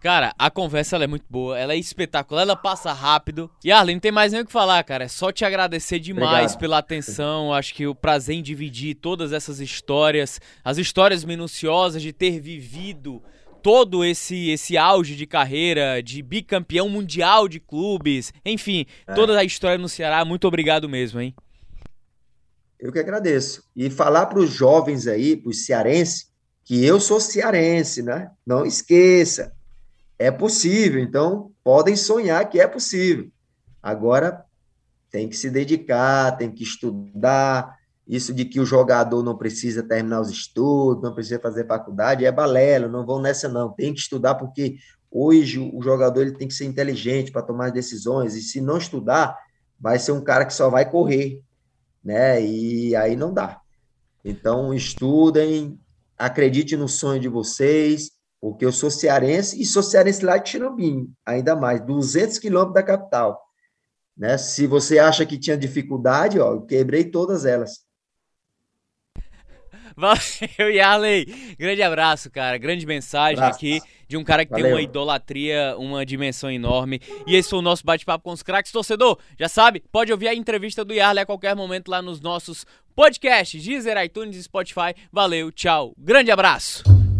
Cara, a conversa é muito boa, ela é espetacular, ela passa rápido. E Arlen, não tem mais nem o que falar, cara. É só te agradecer demais Obrigado. pela atenção. Acho que o prazer em dividir todas essas histórias, as histórias minuciosas de ter vivido todo esse esse auge de carreira, de bicampeão mundial de clubes, enfim, é. toda a história no Ceará. Muito obrigado mesmo, hein? Eu que agradeço. E falar para os jovens aí, para os cearenses, que eu sou cearense, né? Não esqueça é possível, então podem sonhar que é possível. Agora tem que se dedicar, tem que estudar. Isso de que o jogador não precisa terminar os estudos, não precisa fazer faculdade, é balela, não vão nessa não. Tem que estudar porque hoje o jogador ele tem que ser inteligente para tomar decisões e se não estudar, vai ser um cara que só vai correr, né? E aí não dá. Então estudem, acredite no sonho de vocês, porque eu sou cearense e sou cearense lá de Tirambim, ainda mais, 200 quilômetros da capital. Né? Se você acha que tinha dificuldade, ó, eu quebrei todas elas. Valeu, Yarley. Grande abraço, cara. Grande mensagem abraço. aqui de um cara que Valeu. tem uma idolatria, uma dimensão enorme. E esse foi o nosso bate-papo com os craques. Torcedor, já sabe, pode ouvir a entrevista do Yarley a qualquer momento lá nos nossos podcasts, Deezer, iTunes e Spotify. Valeu, tchau. Grande abraço.